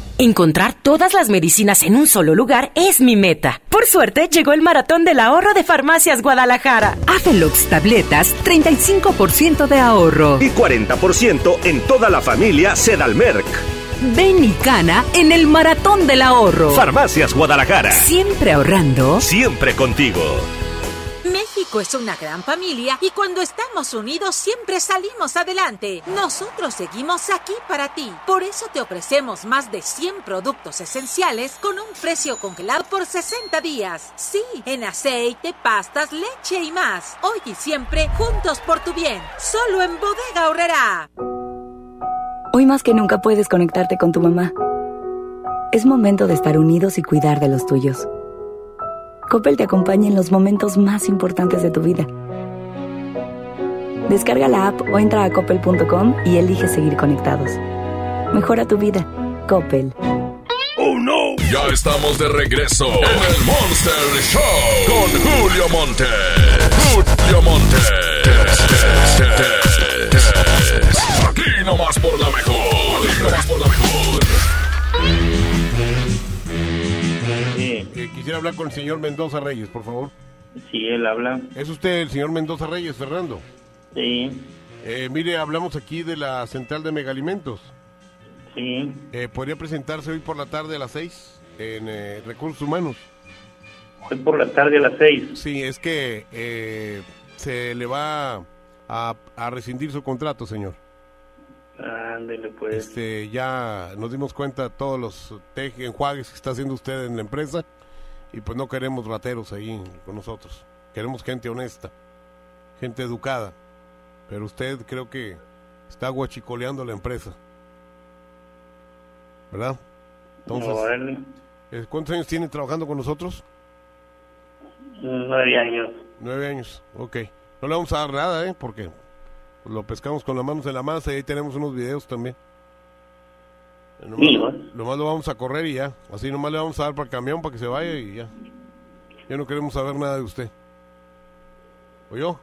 Encontrar todas las medicinas en un solo lugar es mi meta. Por suerte, llegó el maratón del ahorro de Farmacias Guadalajara. Avelox tabletas, 35% de ahorro. Y 40% en toda la familia Sedalmerc. Ven y cana en el maratón del ahorro. Farmacias Guadalajara. Siempre ahorrando. Siempre contigo. México es una gran familia y cuando estamos unidos siempre salimos adelante. Nosotros seguimos aquí para ti. Por eso te ofrecemos más de 100 productos esenciales con un precio congelado por 60 días. Sí, en aceite, pastas, leche y más. Hoy y siempre juntos por tu bien. Solo en Bodega Horrera. Hoy más que nunca puedes conectarte con tu mamá. Es momento de estar unidos y cuidar de los tuyos. Coppel te acompaña en los momentos más importantes de tu vida. Descarga la app o entra a coppel.com y elige seguir conectados. Mejora tu vida. Coppel. ¡Oh no! Ya estamos de regreso en el Monster Show con Julio Monte. Julio Monte. Aquí nomás por la mejor. Aquí nomás por la mejor. Eh, quisiera hablar con el señor Mendoza Reyes, por favor. Sí, él habla. ¿Es usted el señor Mendoza Reyes, Fernando? Sí. Eh, mire, hablamos aquí de la central de megalimentos. Sí. Eh, ¿Podría presentarse hoy por la tarde a las 6 en eh, Recursos Humanos? Hoy por la tarde a las 6. Sí, es que eh, se le va a, a rescindir su contrato, señor. Ándele, pues. Este, ya nos dimos cuenta de todos los enjuagues que está haciendo usted en la empresa y pues no queremos rateros ahí con nosotros. Queremos gente honesta, gente educada. Pero usted creo que está guachicoleando la empresa. ¿Verdad? Entonces, eh, ¿cuántos años tiene trabajando con nosotros? Nueve años. Nueve años, ok. No le vamos a dar nada, ¿eh? Porque lo pescamos con las manos en la masa y ahí tenemos unos videos también. Nomás, ¿no? nomás lo vamos a correr y ya. Así nomás le vamos a dar para el camión para que se vaya y ya. Ya no queremos saber nada de usted. ¿Oyó?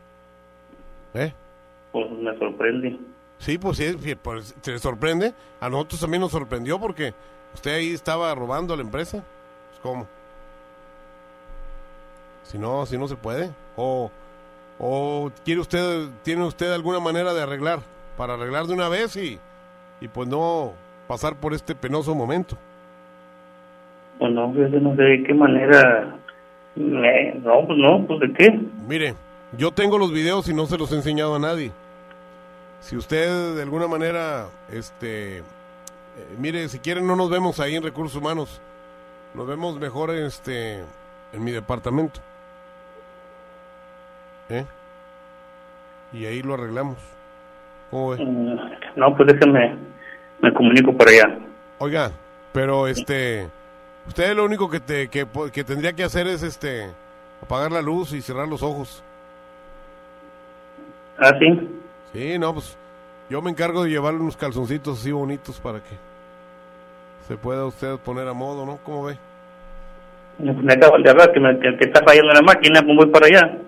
¿Eh? Pues me sorprende. Sí, pues sí, pues, se sorprende. A nosotros también nos sorprendió porque usted ahí estaba robando a la empresa. Pues, ¿Cómo? Si no, si no se puede. O, o quiere usted, tiene usted alguna manera de arreglar, para arreglar de una vez y, y pues no pasar por este penoso momento. Pues no, sé de qué manera. me- No, pues no, pues de qué. Mire, yo tengo los videos y no se los he enseñado a nadie. Si usted de alguna manera, este, eh, mire, si quieren no nos vemos ahí en Recursos Humanos. Nos vemos mejor en este, en mi departamento. ¿Eh? Y ahí lo arreglamos. ¿Cómo ve? Mm, No, pues déjeme, me comunico para allá. Oiga, pero este, usted lo único que te, que, que tendría que hacer es este, apagar la luz y cerrar los ojos. ¿Ah, sí? Sí, no, pues yo me encargo de llevarle unos calzoncitos así bonitos para que se pueda usted poner a modo, ¿no? ¿Cómo ve? Me acaban de hablar que, me, que, que está fallando la máquina, pues voy para allá.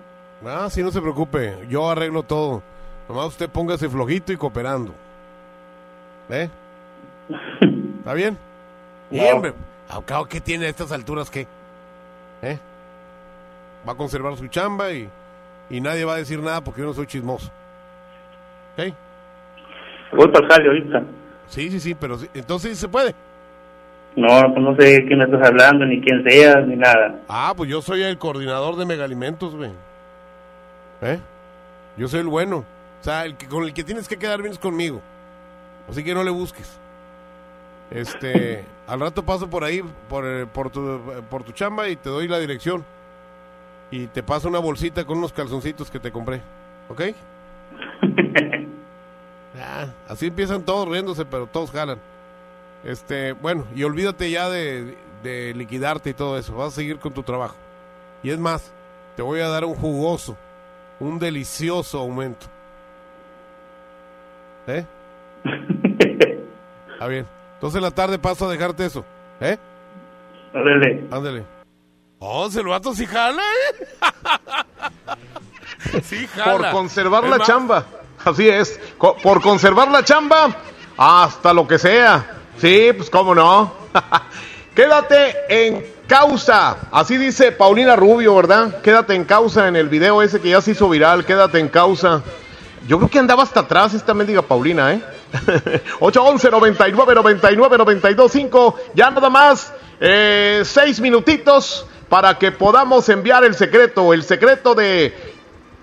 Ah, sí, no se preocupe, yo arreglo todo. Nomás usted póngase flojito y cooperando. ¿Eh? ¿Está bien? No. hombre, ¿qué tiene a estas alturas qué? ¿Eh? Va a conservar su chamba y, y nadie va a decir nada porque yo no soy chismoso. ¿Ok? Voy para jale ahorita. Sí, sí, sí, pero entonces se puede. No, pues no sé quién me estás hablando, ni quién seas, ni nada. Ah, pues yo soy el coordinador de megalimentos, güey. ¿Eh? Yo soy el bueno. O sea, el que, con el que tienes que quedar bien es conmigo. Así que no le busques. Este, al rato paso por ahí, por, eh, por, tu, por tu chamba y te doy la dirección. Y te paso una bolsita con unos calzoncitos que te compré. ¿Ok? Ah, así empiezan todos riéndose, pero todos jalan. Este, bueno, y olvídate ya de, de liquidarte y todo eso. Vas a seguir con tu trabajo. Y es más, te voy a dar un jugoso, un delicioso aumento. ¿Eh? Está bien. Entonces en la tarde paso a dejarte eso. ¿Eh? Ándale. Ándale. Oh, el vato sí jala, ¿eh? sí jala. Por conservar Es la más- chamba. Así es. Co- por conservar la chamba, hasta lo que sea. Sí, pues cómo no. Quédate en causa. Así dice Paulina Rubio, ¿verdad? Quédate en causa en el video ese que ya se hizo viral. Quédate en causa. Yo creo que andaba hasta atrás esta mendiga Paulina, ¿eh? 811 99 99 92 5. Ya nada más eh, seis minutitos para que podamos enviar el secreto. El secreto de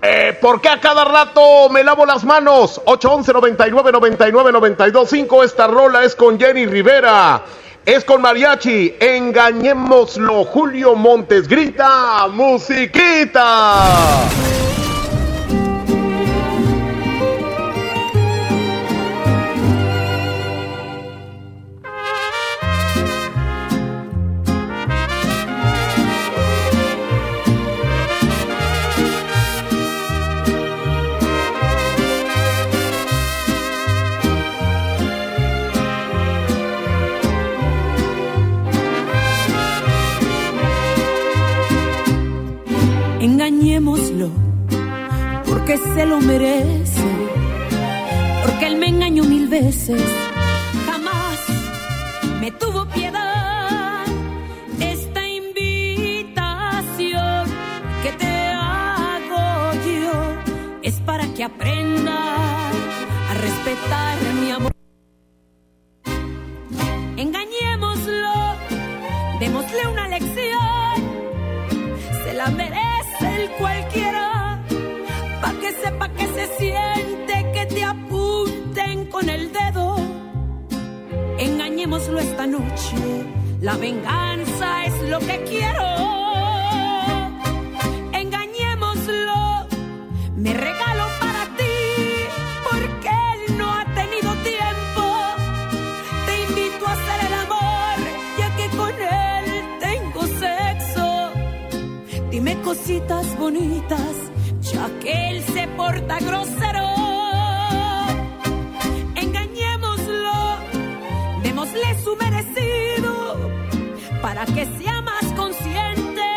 eh, ¿Por qué a cada rato me lavo las manos? 811 99 99 92 5. Esta rola es con Jenny Rivera. Es con Mariachi. Engañémoslo. Julio Montes grita. Musiquita. Engañémoslo, porque se lo merece, porque él me engañó mil veces, jamás me tuvo piedad. Esta invitación que te hago yo es para que aprenda a respetar mi amor. Cualquiera, pa' que sepa que se siente que te apunten con el dedo. Engañémoslo esta noche, la venganza es lo que quiero. Cositas bonitas, ya que él se porta grosero. Engañémoslo, démosle su merecido, para que sea más consciente.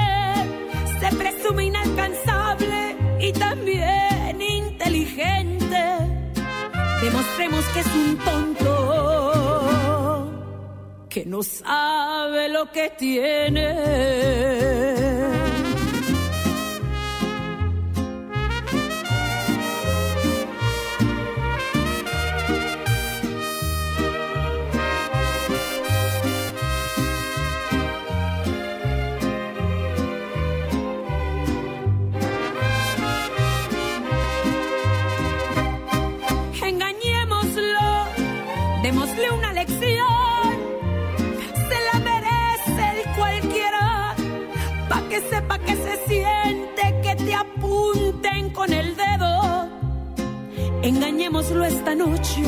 Se presume inalcanzable y también inteligente. Demostremos que es un tonto, que no sabe lo que tiene. Que se siente que te apunten con el dedo. Engañémoslo esta noche,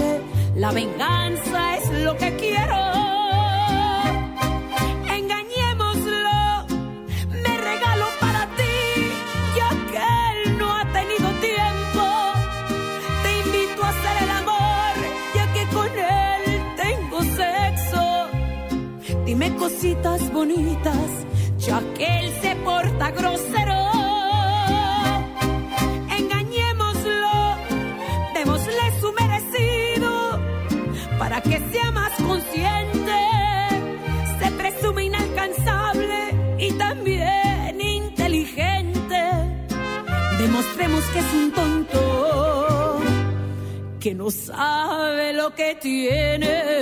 la venganza es lo que quiero. Engañémoslo, me regalo para ti, ya que él no ha tenido tiempo. Te invito a hacer el amor, ya que con él tengo sexo. Dime cositas bonitas, ya que él se porta grosero. Engañémoslo, démosle su merecido, para que sea más consciente. Se presume inalcanzable y también inteligente. Demostremos que es un tonto que no sabe lo que tiene.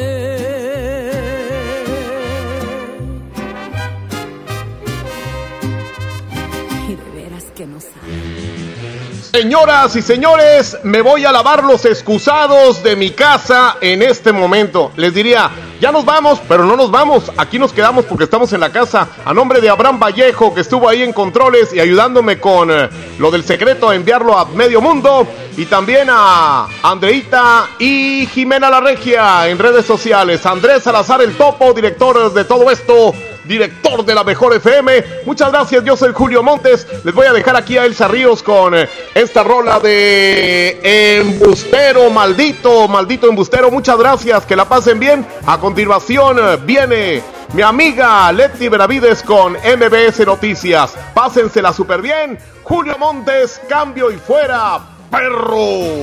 Señoras y señores, me voy a lavar los excusados de mi casa en este momento. Les diría, ya nos vamos, pero no nos vamos. Aquí nos quedamos porque estamos en la casa. A nombre de Abraham Vallejo, que estuvo ahí en controles y ayudándome con eh, lo del secreto, a enviarlo a medio mundo. Y también a Andreita y Jimena La Regia en redes sociales. Andrés Salazar, el topo, director de todo esto. Director de la Mejor FM. Muchas gracias, yo soy Julio Montes. Les voy a dejar aquí a Elsa Ríos con eh, esta rola de Embustero, maldito, maldito embustero. Muchas gracias, que la pasen bien. A continuación eh, viene mi amiga Leti Benavides con MBS Noticias. Pásensela súper bien. Julio Montes, cambio y fuera, perro.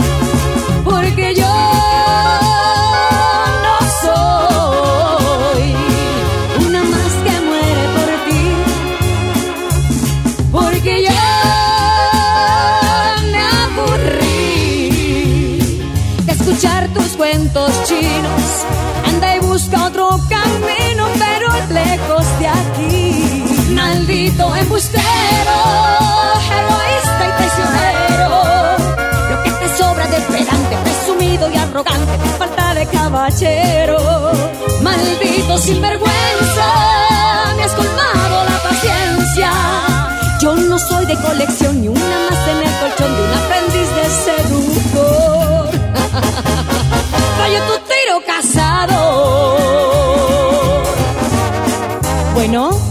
Maldito embustero, egoísta y traicionero. Lo que te sobra de pedante, presumido y arrogante, falta de caballero. Maldito sinvergüenza, me has colmado la paciencia. Yo no soy de colección ni una más en el colchón de un aprendiz de seductor. Fallo tu tiro casado. Bueno,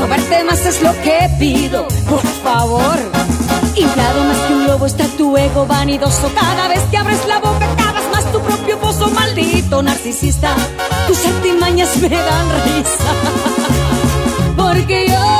No verte más es lo que pido Por favor. Inflado más que un lobo está tu ego vanidoso. Cada vez que abres la boca cavas más tu propio pozo Maldito narcisista. Tus artimañas me dan risa. Porque yo